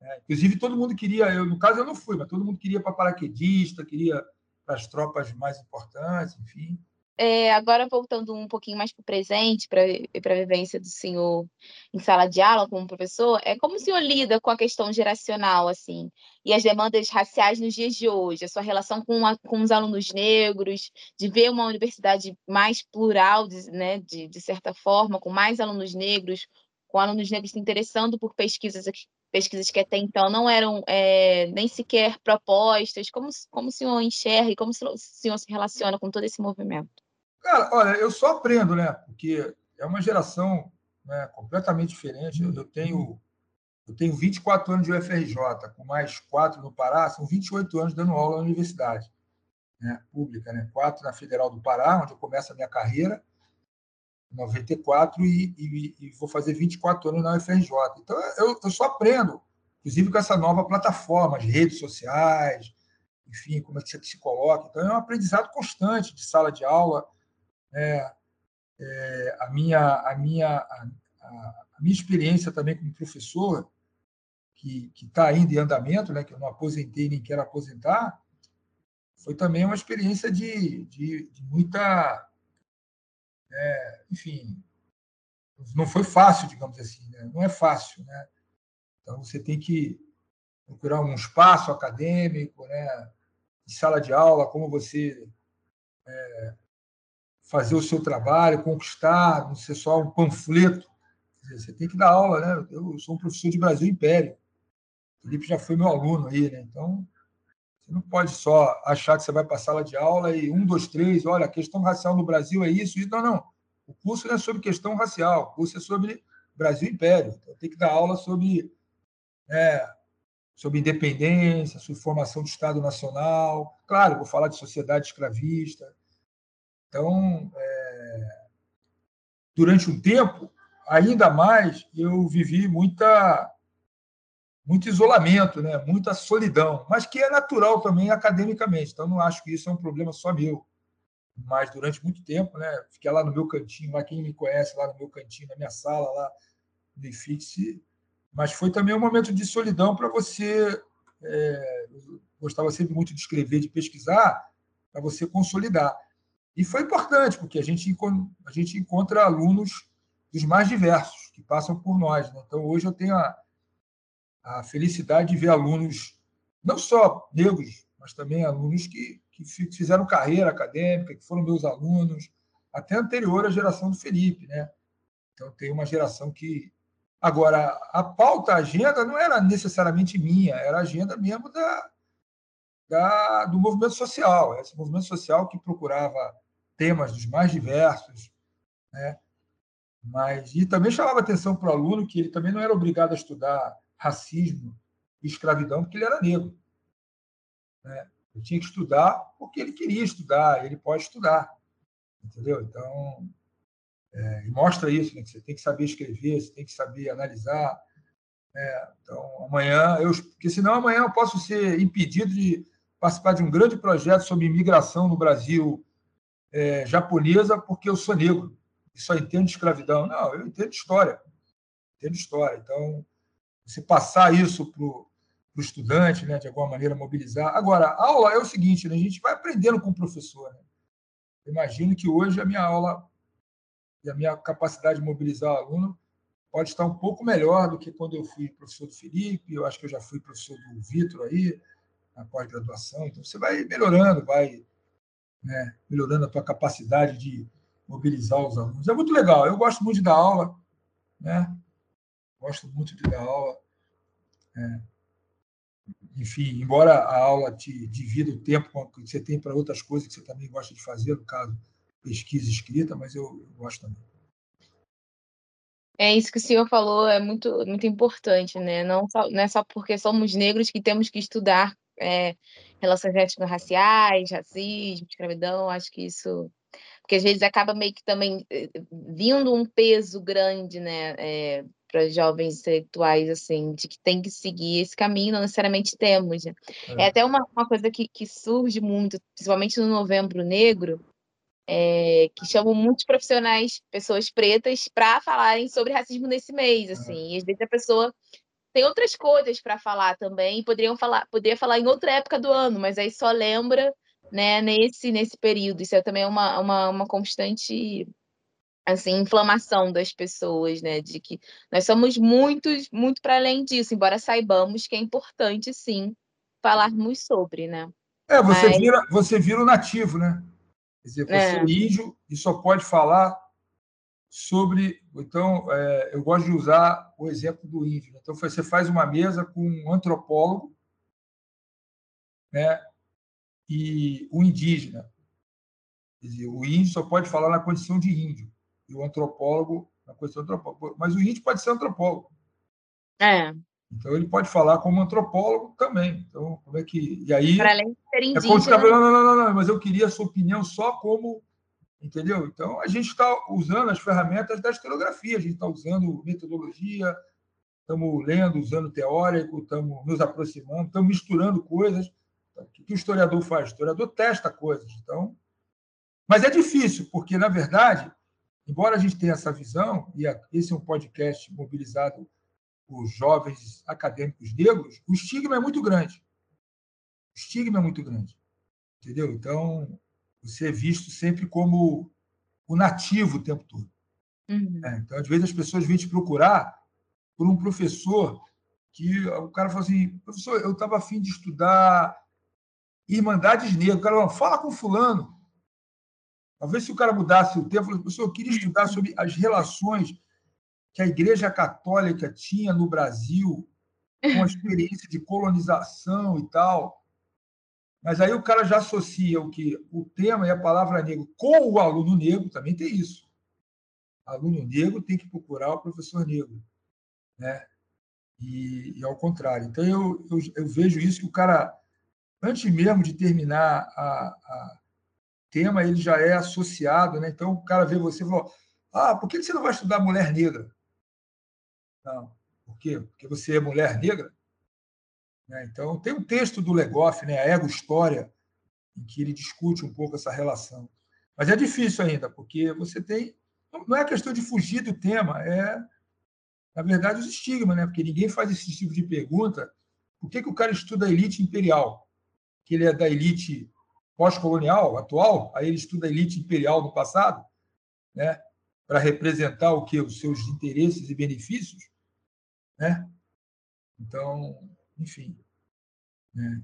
é, inclusive, todo mundo queria, eu, no caso eu não fui, mas todo mundo queria para paraquedista, queria para as tropas mais importantes, enfim. É, agora voltando um pouquinho mais para o presente, para a vivência do senhor em sala de aula como professor, é como o senhor lida com a questão geracional, assim, e as demandas raciais nos dias de hoje, a sua relação com, a, com os alunos negros, de ver uma universidade mais plural, de, né, de, de certa forma, com mais alunos negros, com alunos negros se interessando por pesquisas pesquisas que até então não eram é, nem sequer propostas. Como, como o senhor enxerga e como o senhor se relaciona com todo esse movimento? Cara, olha, eu só aprendo, né? Porque é uma geração né, completamente diferente. Eu tenho, eu tenho 24 anos de UFRJ, com mais quatro no Pará, são 28 anos dando aula na universidade né, pública, né? Quatro na Federal do Pará, onde eu começo a minha carreira, em 94, e, e, e vou fazer 24 anos na UFRJ. Então, eu, eu só aprendo, inclusive com essa nova plataforma, as redes sociais, enfim, como é que você se coloca. Então, é um aprendizado constante de sala de aula, é, é, a, minha, a, minha, a, a, minha experiência também como professor, que está ainda em andamento, né, que eu não aposentei nem quero aposentar, foi também uma experiência de, de, de muita. É, enfim, não foi fácil, digamos assim, né? não é fácil. Né? Então, você tem que procurar um espaço acadêmico, né? em sala de aula, como você é, fazer o seu trabalho, conquistar, não ser só um panfleto. Você tem que dar aula, né? Eu sou um professor de Brasil Império. O Felipe já foi meu aluno aí, né? Então, você não pode só achar que você vai para a sala de aula e um, dois, três, olha, a questão racial no Brasil é isso, isso. Não, não. O curso não é sobre questão racial, o curso é sobre Brasil Império. Então, tem que dar aula sobre, é, sobre independência, sobre formação do Estado Nacional. Claro, vou falar de sociedade escravista, então, é, durante um tempo, ainda mais, eu vivi muita muito isolamento, né? muita solidão, mas que é natural também academicamente. Então, não acho que isso é um problema só meu. Mas durante muito tempo, né? fiquei lá no meu cantinho, lá quem me conhece, lá no meu cantinho, na minha sala, lá no IFIX. Mas foi também um momento de solidão para você. É, gostava sempre muito de escrever, de pesquisar, para você consolidar. E foi importante, porque a gente, a gente encontra alunos dos mais diversos, que passam por nós. Né? Então, hoje eu tenho a, a felicidade de ver alunos, não só negros, mas também alunos que, que fizeram carreira acadêmica, que foram meus alunos, até anterior à geração do Felipe. Né? Então, tem uma geração que. Agora, a pauta, a agenda, não era necessariamente minha, era a agenda mesmo da, da, do movimento social. Esse movimento social que procurava temas dos mais diversos, né? Mas e também chamava atenção para o aluno que ele também não era obrigado a estudar racismo e escravidão porque ele era negro. Né? Ele tinha que estudar porque ele queria estudar, ele pode estudar, entendeu? Então é, mostra isso, né? Que você tem que saber escrever, você tem que saber analisar. Né? Então amanhã eu, porque senão amanhã eu posso ser impedido de participar de um grande projeto sobre imigração no Brasil é, japonesa porque eu sou negro e só entendo escravidão. Não, eu entendo história. Entendo história. Então, você passar isso para o estudante, né, de alguma maneira mobilizar. Agora, a aula é o seguinte, né, a gente vai aprendendo com o professor. Né? Imagino que hoje a minha aula e a minha capacidade de mobilizar o aluno pode estar um pouco melhor do que quando eu fui professor do Felipe, eu acho que eu já fui professor do Vitor aí, na pós-graduação. Então, você vai melhorando, vai né, melhorando a tua capacidade de mobilizar os alunos. É muito legal. Eu gosto muito de dar aula, né? Gosto muito de dar aula. É. Enfim, embora a aula te divida o tempo que você tem para outras coisas que você também gosta de fazer, no caso, pesquisa escrita, mas eu, eu gosto também. É isso que o senhor falou, é muito, muito importante, né? Não, só, não é só porque somos negros que temos que estudar é, relações étnico-raciais, racismo, escravidão, acho que isso. Porque às vezes acaba meio que também eh, vindo um peso grande, né, é, para jovens intelectuais, assim, de que tem que seguir esse caminho, não necessariamente temos. Né? É. é. até uma, uma coisa que, que surge muito, principalmente no Novembro Negro, é, que chamam muitos profissionais, pessoas pretas, para falarem sobre racismo nesse mês, assim, e às vezes a pessoa tem outras coisas para falar também, poderiam falar, poderia falar em outra época do ano, mas aí só lembra né, nesse, nesse período. Isso é também uma, uma, uma constante assim, inflamação das pessoas, né? De que nós somos muitos, muito para além disso, embora saibamos que é importante, sim, falarmos sobre, né? É, você, Mas... vira, você vira o nativo, né? Quer dizer, você é. é índio e só pode falar sobre. Então, é, eu gosto de usar o exemplo do índio. Né? Então, você faz uma mesa com um antropólogo né, e o indígena. Quer dizer, o índio só pode falar na condição de índio e o antropólogo na condição de antropólogo. Mas o índio pode ser antropólogo. É. Então ele pode falar como antropólogo também. Então, como é que. E aí. Para além de ser indígena. É como ficar, não, não, não, não, mas eu queria a sua opinião só como. Entendeu? Então, a gente está usando as ferramentas da historiografia, a gente está usando metodologia, estamos lendo, usando teórico, estamos nos aproximando, estamos misturando coisas. O que o historiador faz? O historiador testa coisas. Então, mas é difícil, porque, na verdade, embora a gente tenha essa visão, e esse é um podcast mobilizado os jovens acadêmicos negros, o estigma é muito grande. O estigma é muito grande. Entendeu? Então, você é visto sempre como o nativo o tempo todo. Uhum. É, então, às vezes, as pessoas vêm te procurar por um professor que o cara fala assim: professor, eu estava afim de estudar Irmandades Negras. O cara fala, fala com Fulano. Talvez se o cara mudasse o tempo, professor, eu queria estudar sobre as relações que a Igreja Católica tinha no Brasil, com a experiência de colonização e tal. Mas aí o cara já associa o que o tema e a palavra negro com o aluno negro, também tem isso. Aluno negro tem que procurar o professor negro, né? E, e ao contrário. Então eu, eu, eu, vejo isso que o cara, antes mesmo de terminar a, a tema, ele já é associado, né? Então o cara vê você e fala: ah, por que você não vai estudar mulher negra? Não. Por quê? Porque você é mulher negra? Né? Então, tem um texto do Legoff, né, a Ego História, em que ele discute um pouco essa relação. Mas é difícil ainda, porque você tem. Não é questão de fugir do tema, é, na verdade, os estigmas, né? porque ninguém faz esse tipo de pergunta. Por que, que o cara estuda a elite imperial? Que ele é da elite pós-colonial, atual, aí ele estuda a elite imperial no passado, né? para representar o que? Os seus interesses e benefícios. Né? Então, enfim. Né?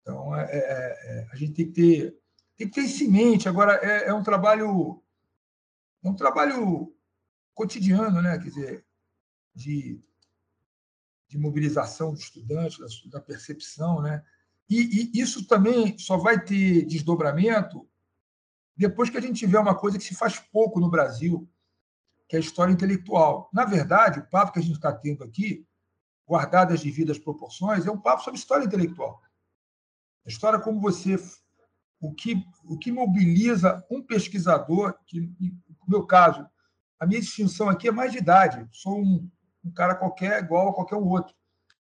Então, é, é, é, a gente tem que ter, tem que ter isso em mente. Agora, é, é, um trabalho é um trabalho cotidiano, né? quer dizer, de, de mobilização do estudante, da, da percepção. Né? E, e isso também só vai ter desdobramento depois que a gente tiver uma coisa que se faz pouco no Brasil, que é a história intelectual. Na verdade, o papo que a gente está tendo aqui, guardado as devidas proporções, é um papo sobre história intelectual. A história como você. O que, o que mobiliza um pesquisador, que, no meu caso, a minha distinção aqui é mais de idade. Sou um, um cara qualquer, igual a qualquer outro.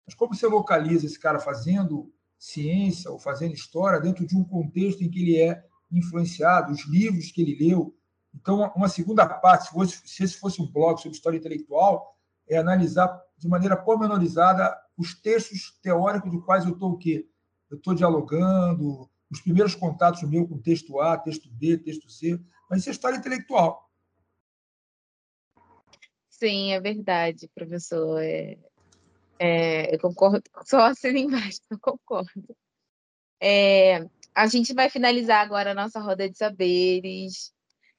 Mas como você localiza esse cara fazendo ciência ou fazendo história dentro de um contexto em que ele é influenciado, os livros que ele leu, então, uma segunda parte, se, fosse, se esse fosse um blog sobre história intelectual, é analisar de maneira pormenorizada os textos teóricos de quais eu estou o quê? Eu estou dialogando, os primeiros contatos meus com texto A, texto B, texto C, mas isso é história intelectual. Sim, é verdade, professor. É, é, eu concordo, só assim embaixo, eu concordo. É, a gente vai finalizar agora a nossa roda de saberes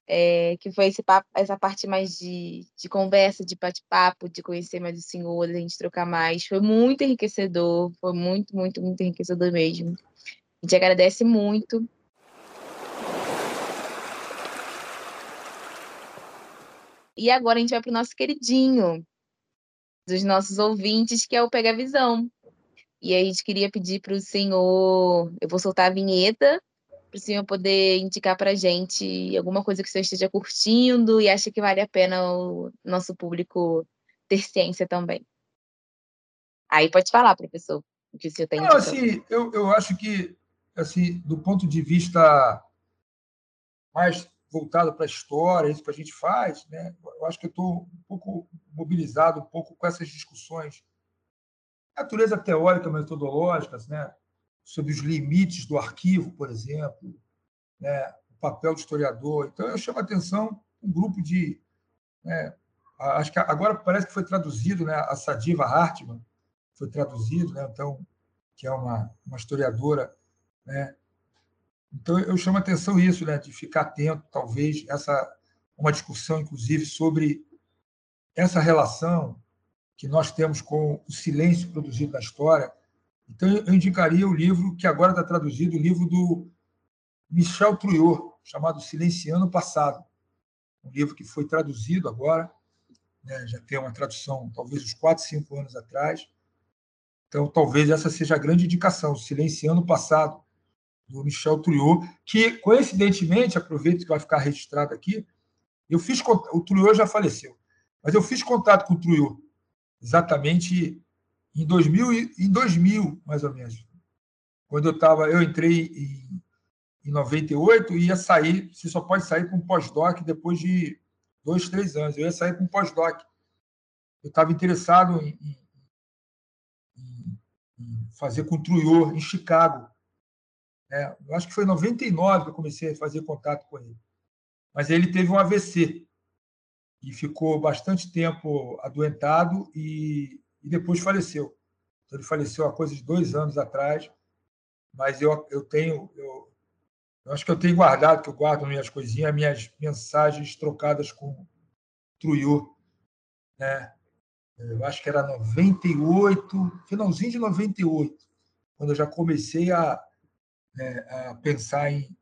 é, que foi papo, essa parte mais de, de conversa, de bate-papo, de conhecer mais o senhor, a gente trocar mais. Foi muito enriquecedor, foi muito, muito, muito enriquecedor mesmo. A gente agradece muito. E agora a gente vai para o nosso queridinho, dos nossos ouvintes, que é o Pega Visão. E a gente queria pedir para o senhor, eu vou soltar a vinheta, para o senhor poder indicar para a gente alguma coisa que o senhor esteja curtindo e acha que vale a pena o nosso público ter ciência também. Aí pode falar, professor, o que o senhor tem Não, assim, eu, eu acho que, assim, do ponto de vista mais voltado para a história, isso que a gente faz, né? eu acho que eu estou um pouco mobilizado um pouco com essas discussões natureza teórica, metodológicas, né? Sobre os limites do arquivo, por exemplo, né? o papel do historiador. Então, eu chamo a atenção um grupo de. Né? acho que agora parece que foi traduzido, né? a Sadiva Hartmann foi traduzido, né? então, que é uma, uma historiadora. Né? Então, eu chamo a atenção isso, né? de ficar atento, talvez, essa uma discussão, inclusive, sobre essa relação que nós temos com o silêncio produzido na história. Então, eu indicaria o livro que agora está traduzido, o livro do Michel Trouillot, chamado Silenciando o Passado. Um livro que foi traduzido agora, né, já tem uma tradução talvez uns 4, 5 anos atrás. Então, talvez essa seja a grande indicação, Silenciando o Passado, do Michel Trouillot, que, coincidentemente, aproveito que vai ficar registrado aqui, eu fiz o Trouillot já faleceu, mas eu fiz contato com o Trouillot exatamente em 2000, em 2000 mais ou menos. Quando eu estava, eu entrei em, em 98 e ia sair, você só pode sair com pós-doc depois de dois, três anos. Eu ia sair com pós-doc. Eu estava interessado em, em, em, fazer com o em Chicago. É, eu acho que foi em 99 que eu comecei a fazer contato com ele. Mas ele teve um AVC e ficou bastante tempo adoentado e, e depois faleceu. Então, ele faleceu há coisa de dois anos atrás, mas eu, eu tenho, eu, eu acho que eu tenho guardado, que eu guardo minhas coisinhas, minhas mensagens trocadas com Truyô, né? Eu acho que era 98, finalzinho de 98, quando eu já comecei a, né, a pensar em,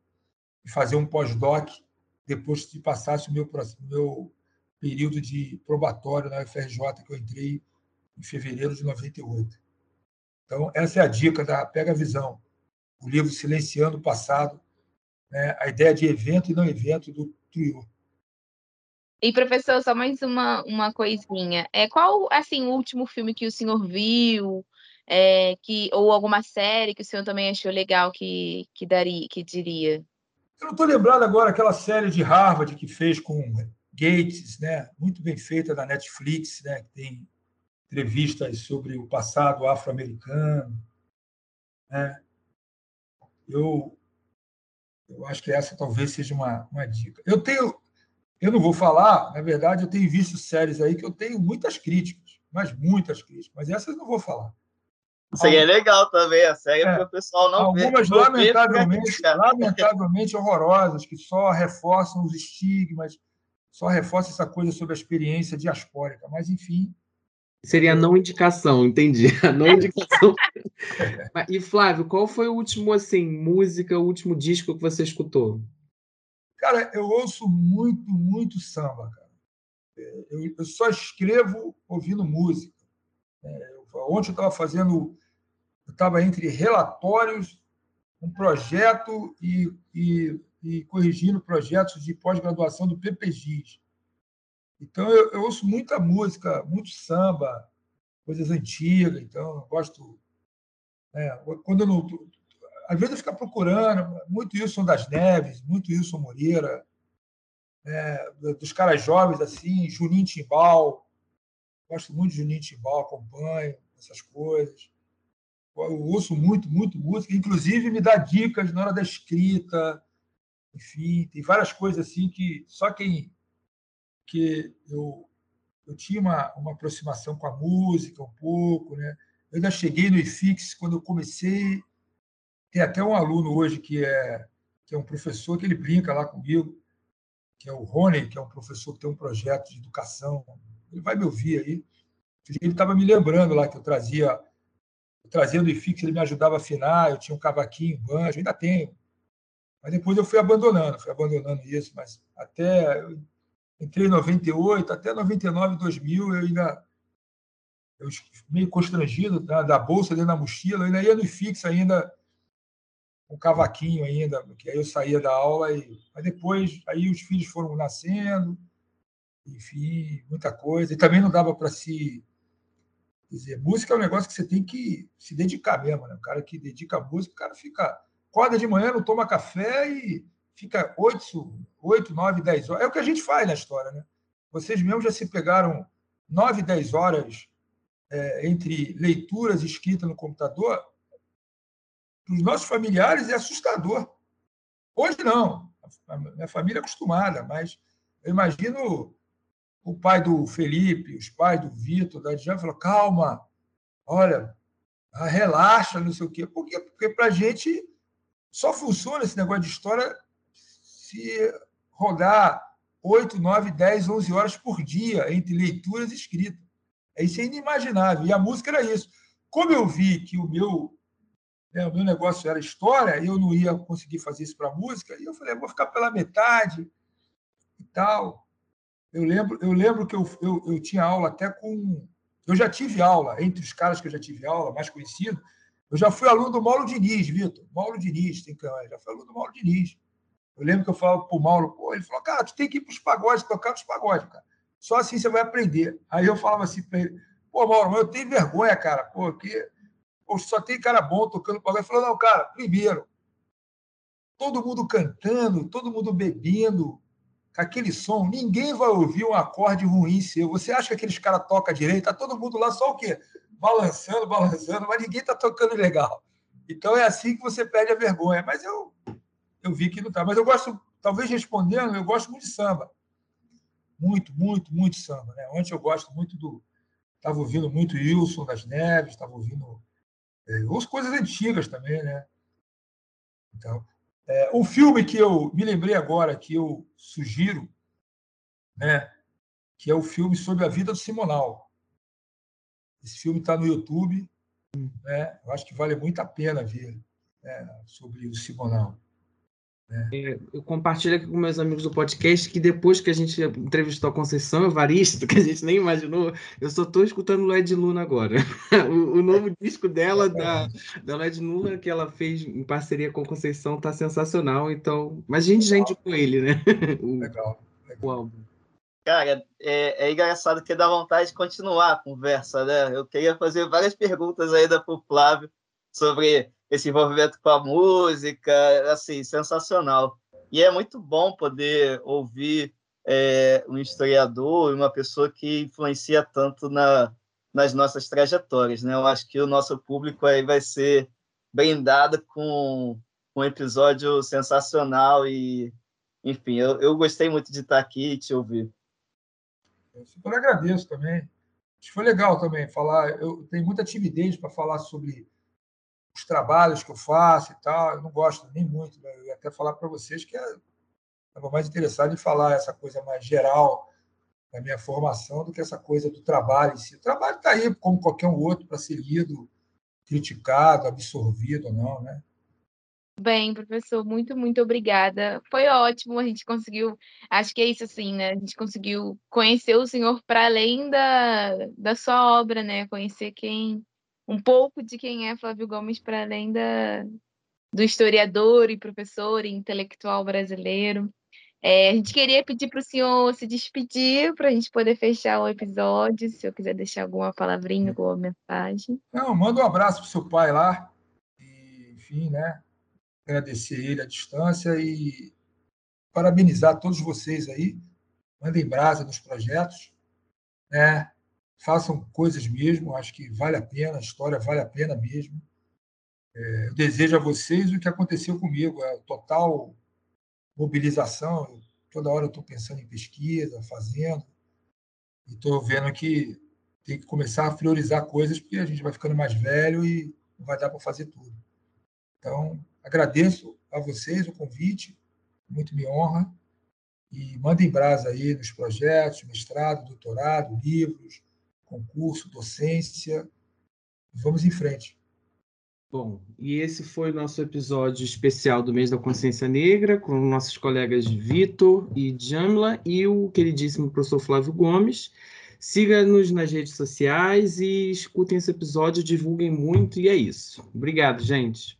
em fazer um pós-doc depois que passasse o meu, meu período de probatório na UFRJ, que eu entrei em fevereiro de 98. Então, essa é a dica da Pega a Visão, o livro Silenciando o Passado, né, a ideia de evento e não evento do Trio. E, professor, só mais uma, uma coisinha. É, qual, assim, o último filme que o senhor viu, é, que, ou alguma série que o senhor também achou legal que, que, daria, que diria? Eu não estou lembrado agora aquela série de Harvard que fez com Gates, né? muito bem feita da Netflix, né? que tem entrevistas sobre o passado afro-americano. Né? Eu, eu acho que essa talvez seja uma, uma dica. Eu tenho, eu não vou falar, na verdade, eu tenho visto séries aí que eu tenho muitas críticas, mas muitas críticas, mas essas eu não vou falar. Isso aí é legal também, a série é, o pessoal não Algumas vê. lamentavelmente, lamentavelmente horrorosas, que só reforçam os estigmas, só reforçam essa coisa sobre a experiência diaspórica. Mas, enfim. Seria a não indicação, entendi. A não indicação. e, Flávio, qual foi o último, assim, música, o último disco que você escutou? Cara, eu ouço muito, muito samba, cara. Eu, eu só escrevo ouvindo música. É, ontem eu estava fazendo eu estava entre relatórios, um projeto e, e, e corrigindo projetos de pós-graduação do PPGIS. Então, eu, eu, ouço muita música, muito samba, coisas antigas. Então, gosto. Né, quando eu não. Às vezes eu fico procurando, muito Wilson das Neves, muito Wilson Moreira, né, dos caras jovens assim, Juninho Timbal. Gosto muito de Juninho Timbal, acompanho essas coisas eu ouço muito, muito música, inclusive me dá dicas na hora da escrita, enfim, tem várias coisas assim que só quem que eu eu tinha uma, uma aproximação com a música um pouco, né? Eu ainda cheguei no IFIX quando eu comecei. Tem até um aluno hoje que é que é um professor que ele brinca lá comigo, que é o Rony, que é um professor que tem um projeto de educação. Ele vai me ouvir aí. Ele estava me lembrando lá que eu trazia trazendo o fixo, ele me ajudava a afinar, eu tinha um cavaquinho, banjo, ainda tenho. Mas depois eu fui abandonando, fui abandonando isso, mas até eu entrei em 98, até 99, 2000, eu ainda eu meio constrangido da, da bolsa dentro da mochila, eu ainda ia no fixo ainda um cavaquinho ainda, porque aí eu saía da aula e mas depois aí os filhos foram nascendo, enfim, muita coisa, e também não dava para se dizer, música é um negócio que você tem que se dedicar mesmo, né? O cara que dedica a música, o cara fica. Acorda de manhã, não toma café e fica oito, oito, nove, dez horas. É o que a gente faz na história, né? Vocês mesmos já se pegaram nove, dez horas é, entre leituras escritas no computador. para os nossos familiares é assustador. Hoje não, a minha família é acostumada, mas eu imagino o pai do Felipe, os pais do Vitor, da Diana, falou: calma, olha, relaxa, não sei o quê. Por quê? Porque para a gente só funciona esse negócio de história se rodar 8, 9, 10, 11 horas por dia entre leituras e escrita. Isso é inimaginável. E a música era isso. Como eu vi que o meu, né, o meu negócio era história, eu não ia conseguir fazer isso para a música, e eu falei, vou ficar pela metade e tal. Eu lembro, eu lembro que eu, eu, eu tinha aula até com. Eu já tive aula, entre os caras que eu já tive aula, mais conhecido, eu já fui aluno do Mauro Diniz, Vitor. Mauro Diniz, tem que já fui aluno do Mauro Diniz. Eu lembro que eu falava para o Mauro, pô, ele falou, cara, tu tem que ir para os pagodes, tocar nos pagodes, cara. Só assim você vai aprender. Aí eu falava assim para ele, pô, Mauro, mas eu tenho vergonha, cara, pô, que pô, só tem cara bom tocando pagode. Ele falou, não, cara, primeiro, todo mundo cantando, todo mundo bebendo, aquele som, ninguém vai ouvir um acorde ruim seu. Você acha que aqueles caras tocam direito? Tá todo mundo lá só o quê? Balançando, balançando, mas ninguém tá tocando legal. Então é assim que você perde a vergonha. Mas eu eu vi que não está. Mas eu gosto, talvez respondendo, eu gosto muito de samba. Muito, muito, muito samba. Né? Ontem eu gosto muito do. Estava ouvindo muito Wilson das Neves, estava ouvindo. É, ouço coisas antigas também, né? Então, é, filme que eu me lembrei agora, que eu sugiro, né? Que é o filme sobre a vida do Simonal. Esse filme está no YouTube, né? Eu acho que vale muito a pena ver né? sobre o Simonal. É, eu compartilho aqui com meus amigos do podcast que depois que a gente entrevistou a Conceição Evaristo, que a gente nem imaginou, eu só estou escutando Led Luna agora. o, o, novo disco dela, da, da Led Luna, que ela fez em parceria com a Conceição, tá sensacional. Então, mas a gente já indicou ele, né? o, legal, legal. O álbum. Cara, é, é engraçado que dá vontade de continuar a conversa, né? Eu queria fazer várias perguntas ainda para o Flávio sobre esse envolvimento com a música, assim, sensacional. E é muito bom poder ouvir é, um historiador e uma pessoa que influencia tanto na, nas nossas trajetórias, né? Eu acho que o nosso público aí vai ser brindado com um episódio sensacional e, enfim, eu, eu gostei muito de estar aqui e te ouvir. Eu super agradeço também. Acho que foi legal também falar. Eu tenho muita timidez para falar sobre os trabalhos que eu faço e tal. Eu não gosto nem muito. Né? Eu ia até falar para vocês que estava mais interessado em falar essa coisa mais geral da minha formação do que essa coisa do trabalho em si. O trabalho está aí, como qualquer um outro, para ser lido, criticado, absorvido ou não, né? Bem, professor, muito, muito obrigada. Foi ótimo, a gente conseguiu, acho que é isso assim, né? A gente conseguiu conhecer o senhor para além da, da sua obra, né? Conhecer quem um pouco de quem é Flávio Gomes para além da, do historiador e professor e intelectual brasileiro. É, a gente queria pedir para o senhor se despedir para a gente poder fechar o episódio, se eu quiser deixar alguma palavrinha, alguma mensagem. Não, manda um abraço para o seu pai lá, e, enfim, né? Agradecer ele à distância e parabenizar todos vocês aí. Mandem brasa nos projetos, né? Façam coisas mesmo, acho que vale a pena, a história vale a pena mesmo. É, eu desejo a vocês o que aconteceu comigo, a total mobilização. Toda hora eu estou pensando em pesquisa, fazendo, e estou vendo que tem que começar a priorizar coisas, porque a gente vai ficando mais velho e não vai dar para fazer tudo. Então, agradeço a vocês o convite, muito me honra, e mandem brasa aí nos projetos, mestrado, doutorado, livros, concurso, docência. Vamos em frente. Bom, e esse foi o nosso episódio especial do mês da consciência negra, com nossos colegas Vitor e Jamla e o queridíssimo professor Flávio Gomes. Siga-nos nas redes sociais e escutem esse episódio, divulguem muito, e é isso. Obrigado, gente.